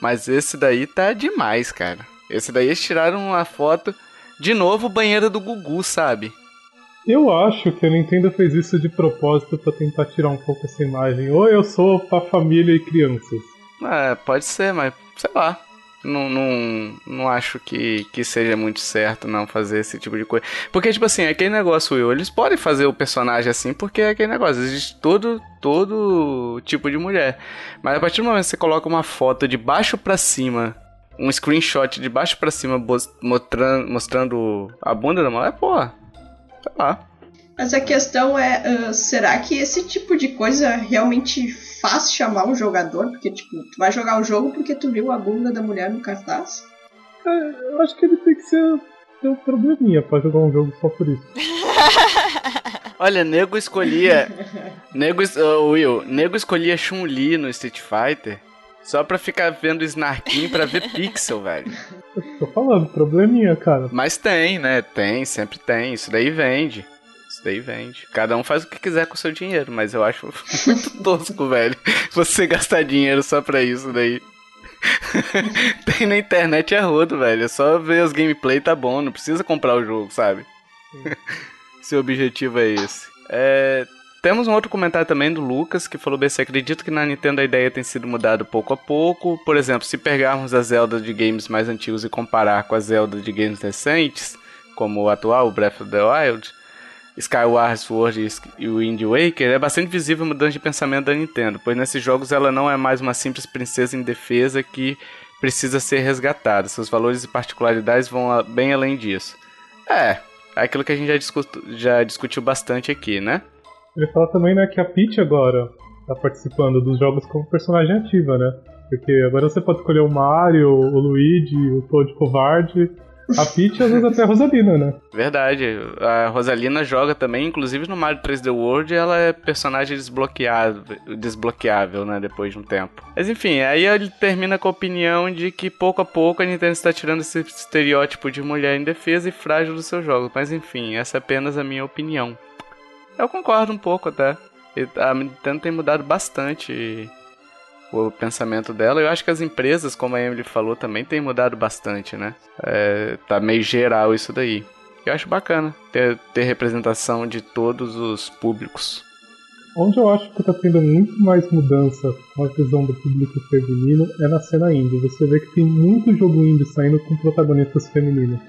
Mas esse daí tá demais, cara. Esse daí eles tiraram uma foto. De novo, banheira do Gugu, sabe? Eu acho que a Nintendo fez isso de propósito pra tentar tirar um pouco essa imagem. Ou eu sou pra família e crianças. É, pode ser, mas sei lá. Não, não, não acho que, que seja muito certo não fazer esse tipo de coisa. Porque, tipo assim, aquele negócio, Will, eles podem fazer o personagem assim porque é aquele negócio, existe todo, todo tipo de mulher. Mas a partir do momento que você coloca uma foto de baixo pra cima, um screenshot de baixo pra cima mostrando, mostrando a bunda da mulher, pô, sei lá. Mas a questão é, ah, será que esse tipo de coisa realmente faz chamar um jogador? Porque, tipo, tu vai jogar o jogo porque tu viu a bunda da mulher no cartaz? É, eu acho que ele tem que ser ter um probleminha pra jogar um jogo só por isso. *laughs* Olha, nego escolhia. nego, ô, Will, nego escolhia Chun-Li no Street Fighter só pra ficar vendo Snarkin pra ver pixel, velho. Eu tô falando, probleminha, cara. Mas tem, né? Tem, sempre tem. Isso daí vende. Daí vende. Cada um faz o que quiser com o seu dinheiro, mas eu acho *laughs* muito tosco, velho. Você gastar dinheiro só pra isso daí. *laughs* tem na internet é rodo, velho. É só ver os gameplay tá bom, não precisa comprar o jogo, sabe? *laughs* Se o objetivo é esse. É, temos um outro comentário também do Lucas que falou bem assim, acredito que na Nintendo a ideia tem sido mudada pouco a pouco. Por exemplo, se pegarmos a Zelda de games mais antigos e comparar com a Zelda de games recentes, como o atual, Breath of the Wild, Skyward Sword e Wind Waker, é bastante visível a mudança de pensamento da Nintendo, pois nesses jogos ela não é mais uma simples princesa indefesa que precisa ser resgatada. Seus valores e particularidades vão bem além disso. É, é aquilo que a gente já, discu- já discutiu bastante aqui, né? Ele fala também, né, que a Peach agora tá participando dos jogos como personagem ativa, né? Porque agora você pode escolher o Mario, o Luigi, o Toad covarde. A Peach vezes até a Rosalina, né? Verdade. A Rosalina joga também, inclusive no Mario 3D World, ela é personagem desbloqueável, desbloqueável, né, depois de um tempo. Mas enfim, aí ele termina com a opinião de que pouco a pouco a Nintendo está tirando esse estereótipo de mulher indefesa e frágil dos seus jogos. Mas enfim, essa é apenas a minha opinião. Eu concordo um pouco até. A Nintendo tem mudado bastante o pensamento dela. Eu acho que as empresas, como a Emily falou, também tem mudado bastante, né? É, tá meio geral isso daí. Eu acho bacana ter, ter representação de todos os públicos. Onde eu acho que tá tendo muito mais mudança com a visão do público feminino é na cena indie. Você vê que tem muito jogo indie saindo com protagonistas femininos.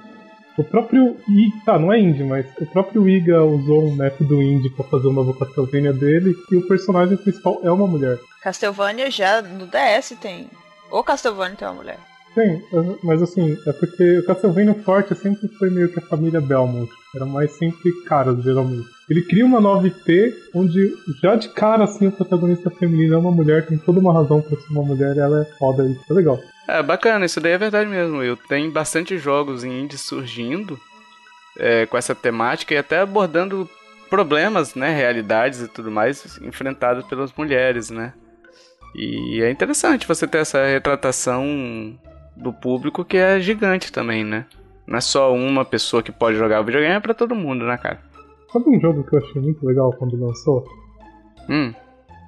O próprio I, tá, não é indie, mas o próprio Iga usou um método indie pra fazer o novo Castlevania dele e o personagem principal é uma mulher. Castlevania já no DS tem. O Castlevania tem uma mulher. Eh, mas assim, é porque o Castlevania forte sempre foi meio que a família Belmont. Era mais sempre caras, geralmente. Ele cria uma nova IP onde já de cara assim o protagonista feminino é uma mulher, tem toda uma razão pra ser uma mulher ela é foda isso. É legal. É bacana, isso daí é verdade mesmo, Will. Tem bastante jogos em indie surgindo é, com essa temática e até abordando problemas, né, realidades e tudo mais enfrentados pelas mulheres, né? E é interessante você ter essa retratação do público que é gigante também, né? Não é só uma pessoa que pode jogar o videogame, é pra todo mundo, né, cara? Sabe um jogo que eu achei muito legal quando lançou? Hum,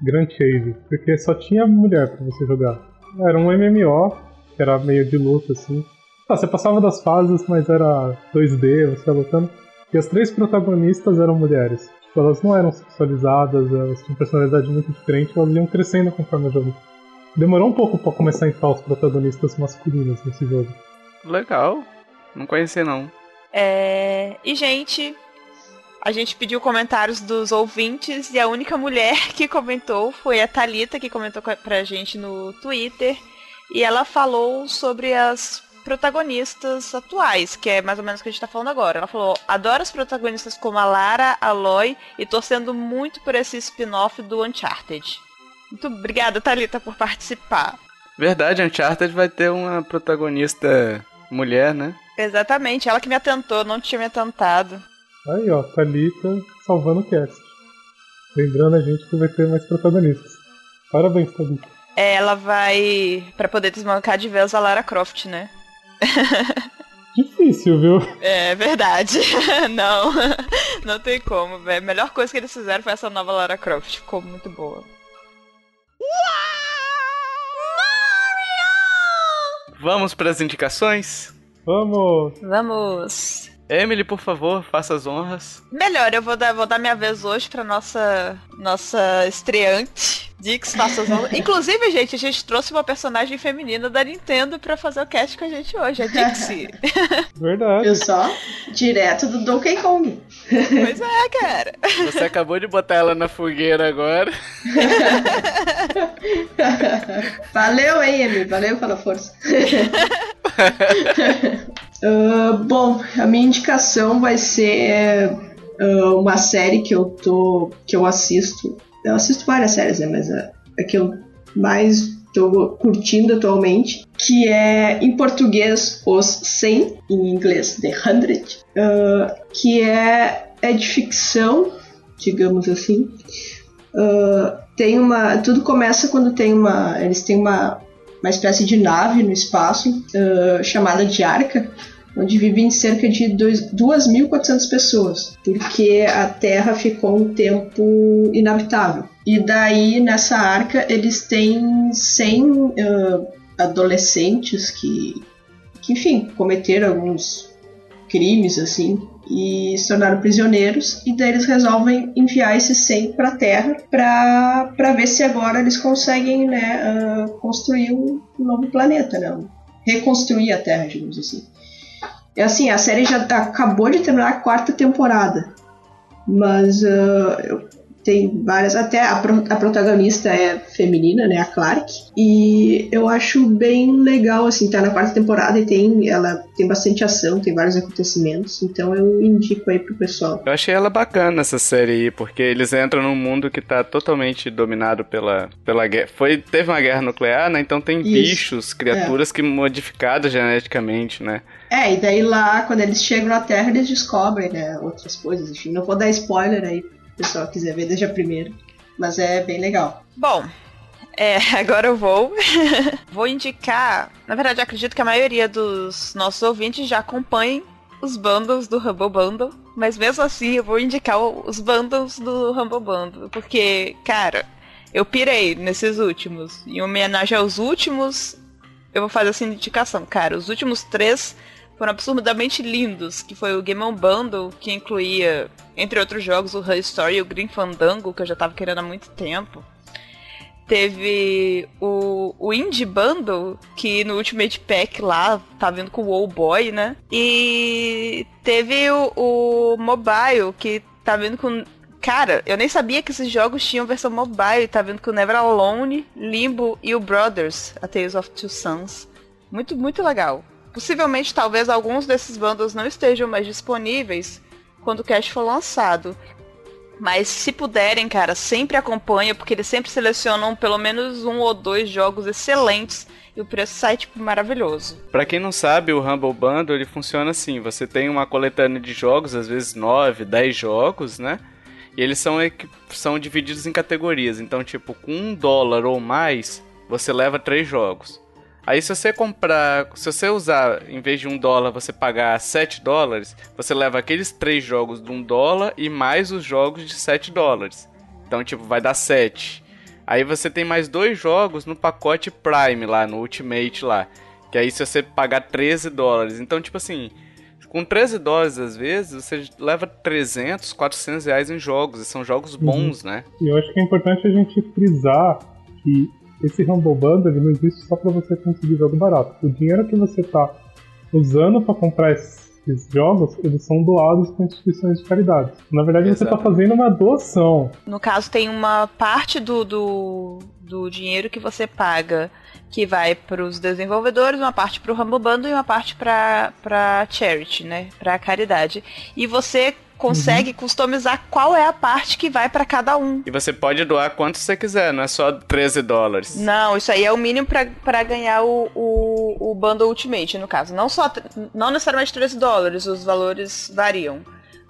Grand Chase, porque só tinha mulher pra você jogar. Era um MMO, que era meio de luta assim. Ah, você passava das fases, mas era 2D, você ia lutando. E as três protagonistas eram mulheres. Tipo, elas não eram sexualizadas, elas tinham personalidade muito diferente, elas iam crescendo conforme o jogo. Demorou um pouco pra começar a entrar os protagonistas masculinos nesse jogo. legal. Não conheci, não. É... E, gente, a gente pediu comentários dos ouvintes e a única mulher *laughs* que comentou foi a Talita que comentou pra gente no Twitter. E ela falou sobre as protagonistas atuais, que é mais ou menos o que a gente tá falando agora. Ela falou: adoro as protagonistas como a Lara, a Aloy e torcendo muito por esse spin-off do Uncharted. Muito obrigada, Thalita, por participar. Verdade, Uncharted vai ter uma protagonista mulher, né? Exatamente, ela que me atentou, não tinha me atentado. Aí, ó, Thalita salvando o cast. Lembrando a gente que vai ter mais protagonistas. Parabéns, Thalita. É, ela vai para poder desmancar de vez a Lara Croft, né? *laughs* Difícil, viu? É verdade. *laughs* não, *laughs* não tem como, velho. A melhor coisa que eles fizeram foi essa nova Lara Croft. Ficou muito boa. Vamos para as indicações? Vamos! Vamos! Emily, por favor, faça as honras. Melhor, eu vou dar, vou dar minha vez hoje pra nossa, nossa estreante. Dix, faça as honras. Inclusive, gente, a gente trouxe uma personagem feminina da Nintendo pra fazer o cast com a gente hoje, a Dixie. *laughs* Verdade. Eu só, direto do Donkey Kong. pois é, cara. Você acabou de botar ela na fogueira agora. *laughs* valeu, hein, Emily? Valeu pela força. Uh, *laughs* bom, a minha indicação vai ser uh, uma série que eu tô. que eu assisto. Eu assisto várias séries, né? Mas a, a que eu mais tô curtindo atualmente, que é em português Os 100, em inglês The Hundred, uh, que é, é de ficção, digamos assim. tem uma. Tudo começa quando tem uma. Eles têm uma uma espécie de nave no espaço uh, chamada de Arca, onde vivem cerca de 2.400 pessoas, porque a Terra ficou um tempo inabitável. E daí, nessa arca, eles têm 100 uh, adolescentes que, que, enfim, cometeram alguns crimes, assim, e se tornaram prisioneiros, e daí eles resolvem enviar esses 100 para a Terra para ver se agora eles conseguem né, uh, construir um novo planeta, né? reconstruir a Terra, digamos assim. É assim, a série já acabou de terminar a quarta temporada, mas uh, tem várias, até a, a, protagonista é feminina, né, a Clark, e eu acho bem legal, assim, tá na quarta temporada e tem, ela tem bastante ação, tem vários acontecimentos, então eu indico aí pro pessoal. Eu achei ela bacana essa série aí, porque eles entram num mundo que tá totalmente dominado pela, pela guerra, foi, teve uma guerra nuclear, né, então tem Isso. bichos, criaturas é. que modificadas geneticamente, né. É, e daí lá, quando eles chegam na Terra, eles descobrem, né, outras coisas, enfim, não vou dar spoiler aí pessoal quiser ver desde a primeira. Mas é bem legal. Bom, é, *laughs* agora eu vou. *laughs* vou indicar. Na verdade, acredito que a maioria dos nossos ouvintes já acompanhem os bundles do Humble Bundle. Mas mesmo assim, eu vou indicar os bundles do Humble Bundle. Porque, cara, eu pirei nesses últimos. Em homenagem aos últimos, eu vou fazer essa indicação. Cara, os últimos três foram absurdamente lindos, que foi o Game On Bundle, que incluía, entre outros jogos, o Her Story e o Green Fandango, que eu já tava querendo há muito tempo. Teve o, o Indie Bundle, que no Ultimate Pack lá tá vindo com o Old Boy, né? E teve o, o Mobile, que tá vindo com. Cara, eu nem sabia que esses jogos tinham versão mobile. Tá vindo com Never Alone, Limbo e o Brothers, A Tales of Two Sons. Muito, muito legal. Possivelmente, talvez alguns desses bundles não estejam mais disponíveis quando o cast for lançado. Mas se puderem, cara, sempre acompanha, porque eles sempre selecionam pelo menos um ou dois jogos excelentes e o preço sai, tipo, maravilhoso. Para quem não sabe, o Humble Bundle, ele funciona assim, você tem uma coletânea de jogos, às vezes 9, 10 jogos, né? E eles são, são divididos em categorias. Então, tipo, com um dólar ou mais, você leva três jogos. Aí se você comprar, se você usar, em vez de um dólar, você pagar 7 dólares, você leva aqueles três jogos de um dólar e mais os jogos de 7 dólares. Então, tipo, vai dar 7. Aí você tem mais dois jogos no pacote Prime lá, no Ultimate lá. Que aí se você pagar 13 dólares. Então, tipo assim, com 13 dólares às vezes, você leva 300, 400 reais em jogos. E são jogos uhum. bons, uhum. né? E eu acho que é importante a gente frisar que esse Humble Bundle não existe só para você conseguir jogo barato. O dinheiro que você tá usando para comprar esses jogos, eles são doados para instituições de caridade. Na verdade, você está fazendo uma doação. No caso, tem uma parte do, do, do dinheiro que você paga que vai para os desenvolvedores, uma parte para o Humble Bundle e uma parte para charity, né, para caridade. E você consegue uhum. customizar qual é a parte que vai para cada um. E você pode doar quanto você quiser, não é só 13 dólares. Não, isso aí é o mínimo para ganhar o, o, o Bundle Ultimate, no caso. Não só não necessariamente 13 dólares, os valores variam.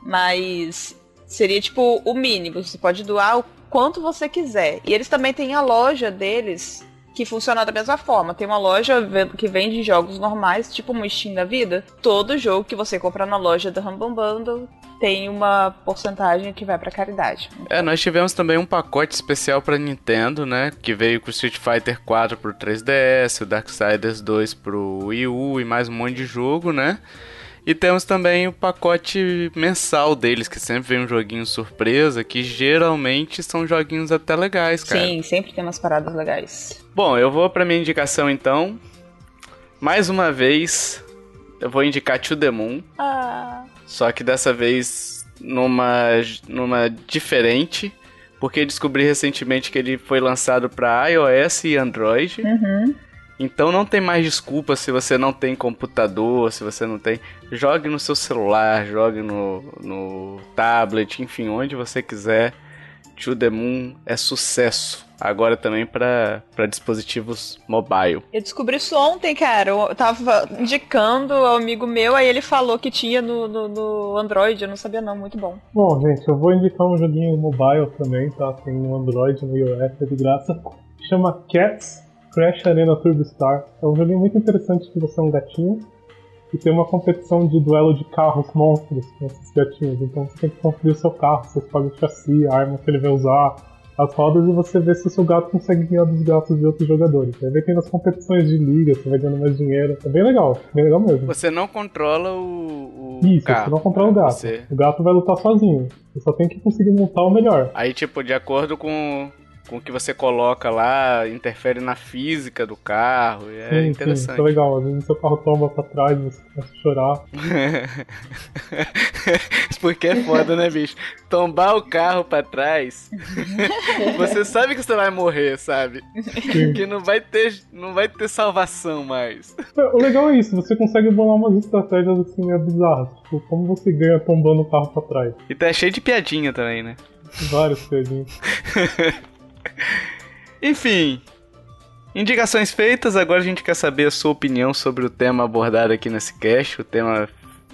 Mas seria tipo o mínimo. Você pode doar o quanto você quiser. E eles também têm a loja deles que funciona da mesma forma. Tem uma loja que vende jogos normais, tipo uma Steam da vida. Todo jogo que você comprar na loja do Humble Bundle tem uma porcentagem que vai para caridade. É, nós tivemos também um pacote especial para Nintendo, né, que veio com o Street Fighter 4 pro 3DS, o Darksiders 2 pro Wii U e mais um monte de jogo, né? E temos também o pacote mensal deles, que sempre vem um joguinho surpresa, que geralmente são joguinhos até legais, cara. Sim, sempre tem umas paradas legais. Bom, eu vou pra minha indicação então. Mais uma vez, eu vou indicar To The Moon. Ah. Só que dessa vez numa, numa diferente, porque descobri recentemente que ele foi lançado para iOS e Android. Uhum. Então não tem mais desculpa se você não tem computador, se você não tem. Jogue no seu celular, jogue no, no tablet, enfim, onde você quiser. To The Moon é sucesso. Agora também para dispositivos mobile. Eu descobri isso ontem, cara. Eu tava indicando ao amigo meu, aí ele falou que tinha no, no, no, Android. Eu não sabia, não. Muito bom. Bom, gente, eu vou indicar um joguinho mobile também, tá? Tem no Android, no iOS, é de graça. Chama Cats Crash Arena Turbo Star. É um joguinho muito interessante que você é um gatinho e tem uma competição de duelo de carros monstros com esses gatinhos. Então você tem que construir o seu carro, você escolhe o chassi, a arma que ele vai usar, as rodas e você vê se o seu gato consegue ganhar dos gatos de outros jogadores. Aí vai tendo as competições de liga, você vai ganhando mais dinheiro. É bem legal, bem legal mesmo. Você não controla o. o Isso, carro. você não controla o gato. Você... O gato vai lutar sozinho. Você só tem que conseguir montar o melhor. Aí, tipo, de acordo com com o que você coloca lá, interfere na física do carro. É sim, interessante. Sim, isso é legal. Às vezes seu carro tomba pra trás, você começa a chorar. *laughs* Porque é foda, né, bicho? Tombar o carro pra trás, você sabe que você vai morrer, sabe? Sim. Que não vai ter, não vai ter salvação mais. É, o legal é isso, você consegue bolar umas estratégias assim é bizarras. Tipo, como você ganha tombando o carro pra trás. E tá cheio de piadinha também, né? Várias piadinhas. *laughs* Enfim, indicações feitas, agora a gente quer saber a sua opinião sobre o tema abordado aqui nesse cast, o tema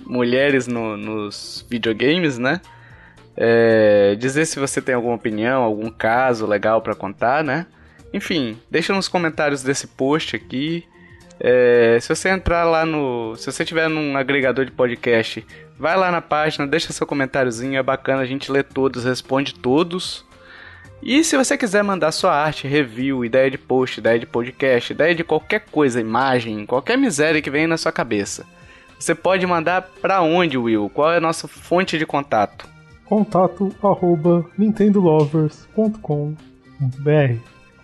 mulheres no, nos videogames, né? É, dizer se você tem alguma opinião, algum caso legal para contar, né? Enfim, deixa nos comentários desse post aqui. É, se você entrar lá no. Se você tiver num agregador de podcast, vai lá na página, deixa seu comentáriozinho, é bacana, a gente lê todos, responde todos. E se você quiser mandar sua arte, review, ideia de post, ideia de podcast, ideia de qualquer coisa, imagem, qualquer miséria que venha na sua cabeça, você pode mandar para onde, Will? Qual é a nossa fonte de contato? Contato arroba nintendolovers.com.br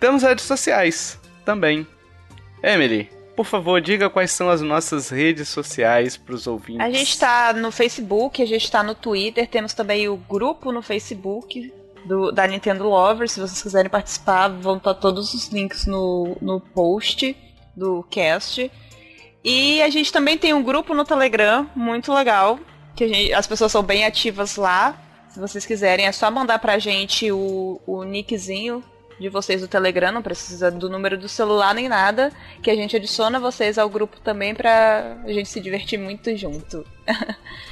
Temos redes sociais também. Emily, por favor, diga quais são as nossas redes sociais para os ouvintes. A gente está no Facebook, a gente está no Twitter, temos também o grupo no Facebook, do, da Nintendo Lover. Se vocês quiserem participar, vão estar todos os links no, no post do cast. E a gente também tem um grupo no Telegram, muito legal, que gente, as pessoas são bem ativas lá. Se vocês quiserem, é só mandar pra gente o, o nickzinho de vocês do Telegram, não precisa do número do celular nem nada, que a gente adiciona vocês ao grupo também pra a gente se divertir muito junto. *laughs*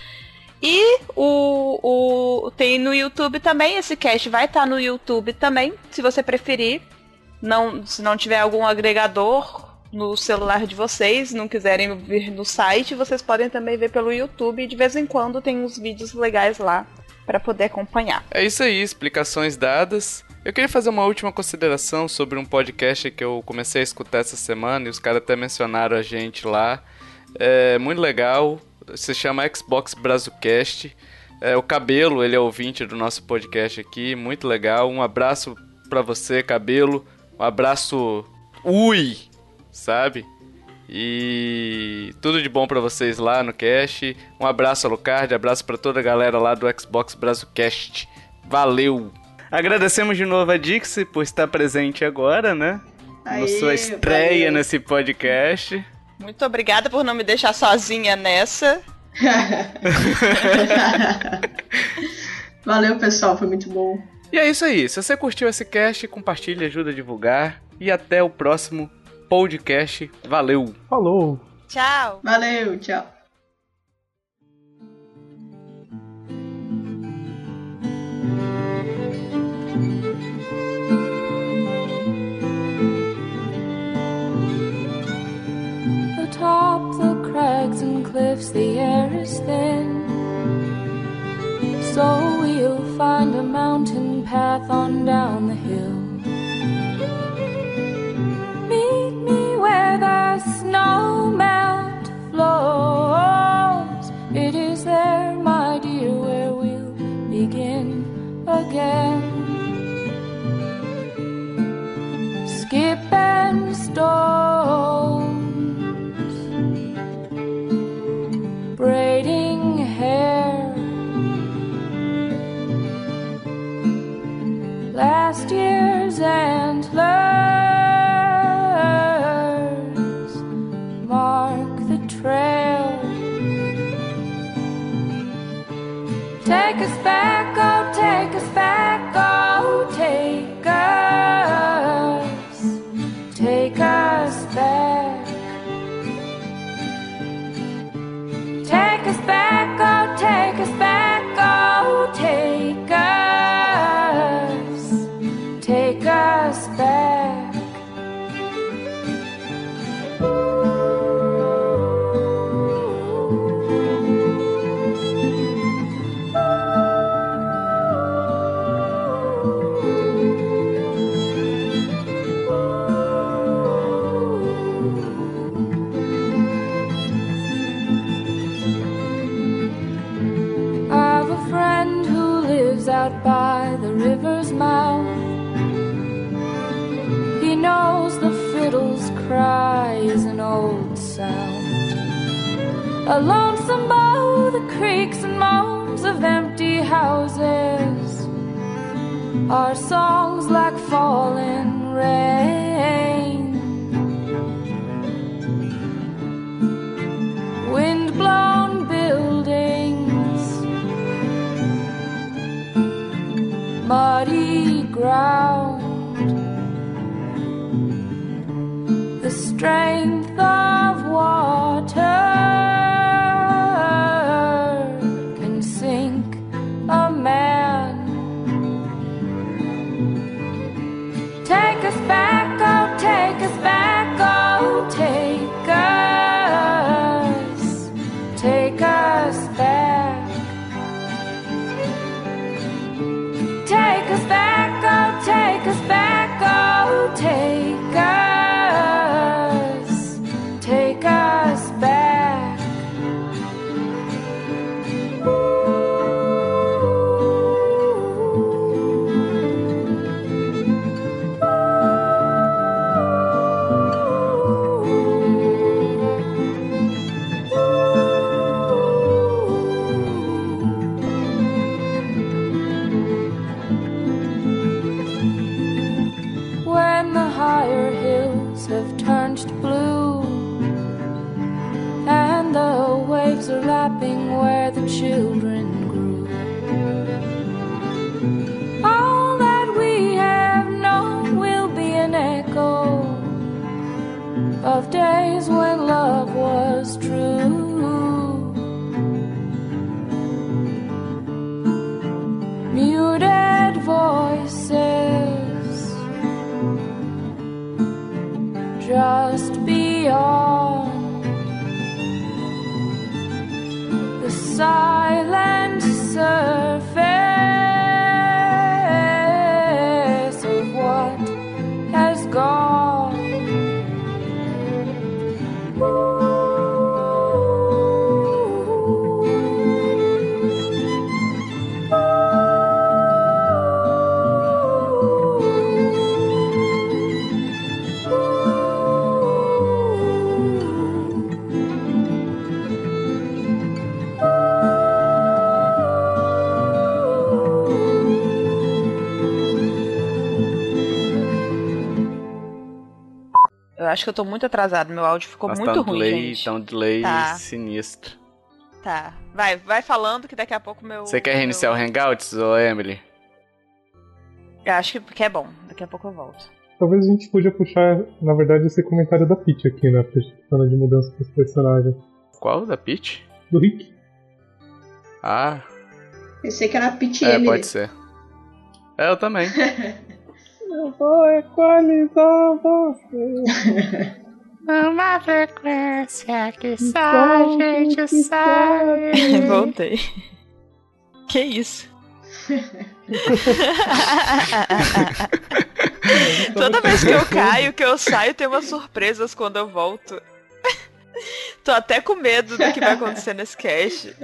E o, o tem no YouTube também, esse cast vai estar tá no YouTube também, se você preferir. Não, se não tiver algum agregador no celular de vocês, não quiserem vir no site, vocês podem também ver pelo YouTube de vez em quando tem uns vídeos legais lá para poder acompanhar. É isso aí, explicações dadas. Eu queria fazer uma última consideração sobre um podcast que eu comecei a escutar essa semana e os caras até mencionaram a gente lá. É muito legal se chama Xbox Brazucast. É, o Cabelo, ele é ouvinte do nosso podcast aqui, muito legal. Um abraço para você, Cabelo. Um abraço ui, sabe? E tudo de bom para vocês lá no cast. Um abraço a Lucard, abraço para toda a galera lá do Xbox Brazucast. Valeu! Agradecemos de novo a Dixie por estar presente agora, né? Aê, Na sua estreia valeu. nesse podcast. Muito obrigada por não me deixar sozinha nessa. *laughs* Valeu, pessoal, foi muito bom. E é isso aí. Se você curtiu esse cast, compartilhe, ajuda a divulgar. E até o próximo podcast. Valeu! Falou! Tchau. Valeu, tchau. Cliffs, the air is thin. So we'll find a mountain path on down the hill. Meet me where the snow melt flows. It is there, my dear, where we'll begin again. Skip and stones, is back. Out by the river's mouth. He knows the fiddle's cry is an old sound. A lonesome bow, the creaks and moans of empty houses are songs like falling rain. Muddy ground, the strength of water of days when love was true. Muted voices just beyond the silent acho que eu tô muito atrasado. Meu áudio ficou Nossa, muito tá um ruim, delay, gente. Tá um delay Tá. sinistro. Tá. Vai, vai falando que daqui a pouco meu. Você quer reiniciar meu... o Hangouts, ô Emily? Eu acho que, que é bom. Daqui a pouco eu volto. Talvez a gente podia puxar, na verdade, esse comentário da Peach aqui, né? Falando de mudança dos personagens. Qual? Da Peach? Do Rick. Ah, Pensei que era a Peach é, Emily. pode ser. É, eu também. *laughs* Eu vou equalizar você. *laughs* Uma frequência que só a gente sabe. *laughs* Voltei. Que isso? *laughs* Toda vez que eu caio, que eu saio, tem umas surpresas quando eu volto. Tô até com medo do que vai acontecer nesse cast.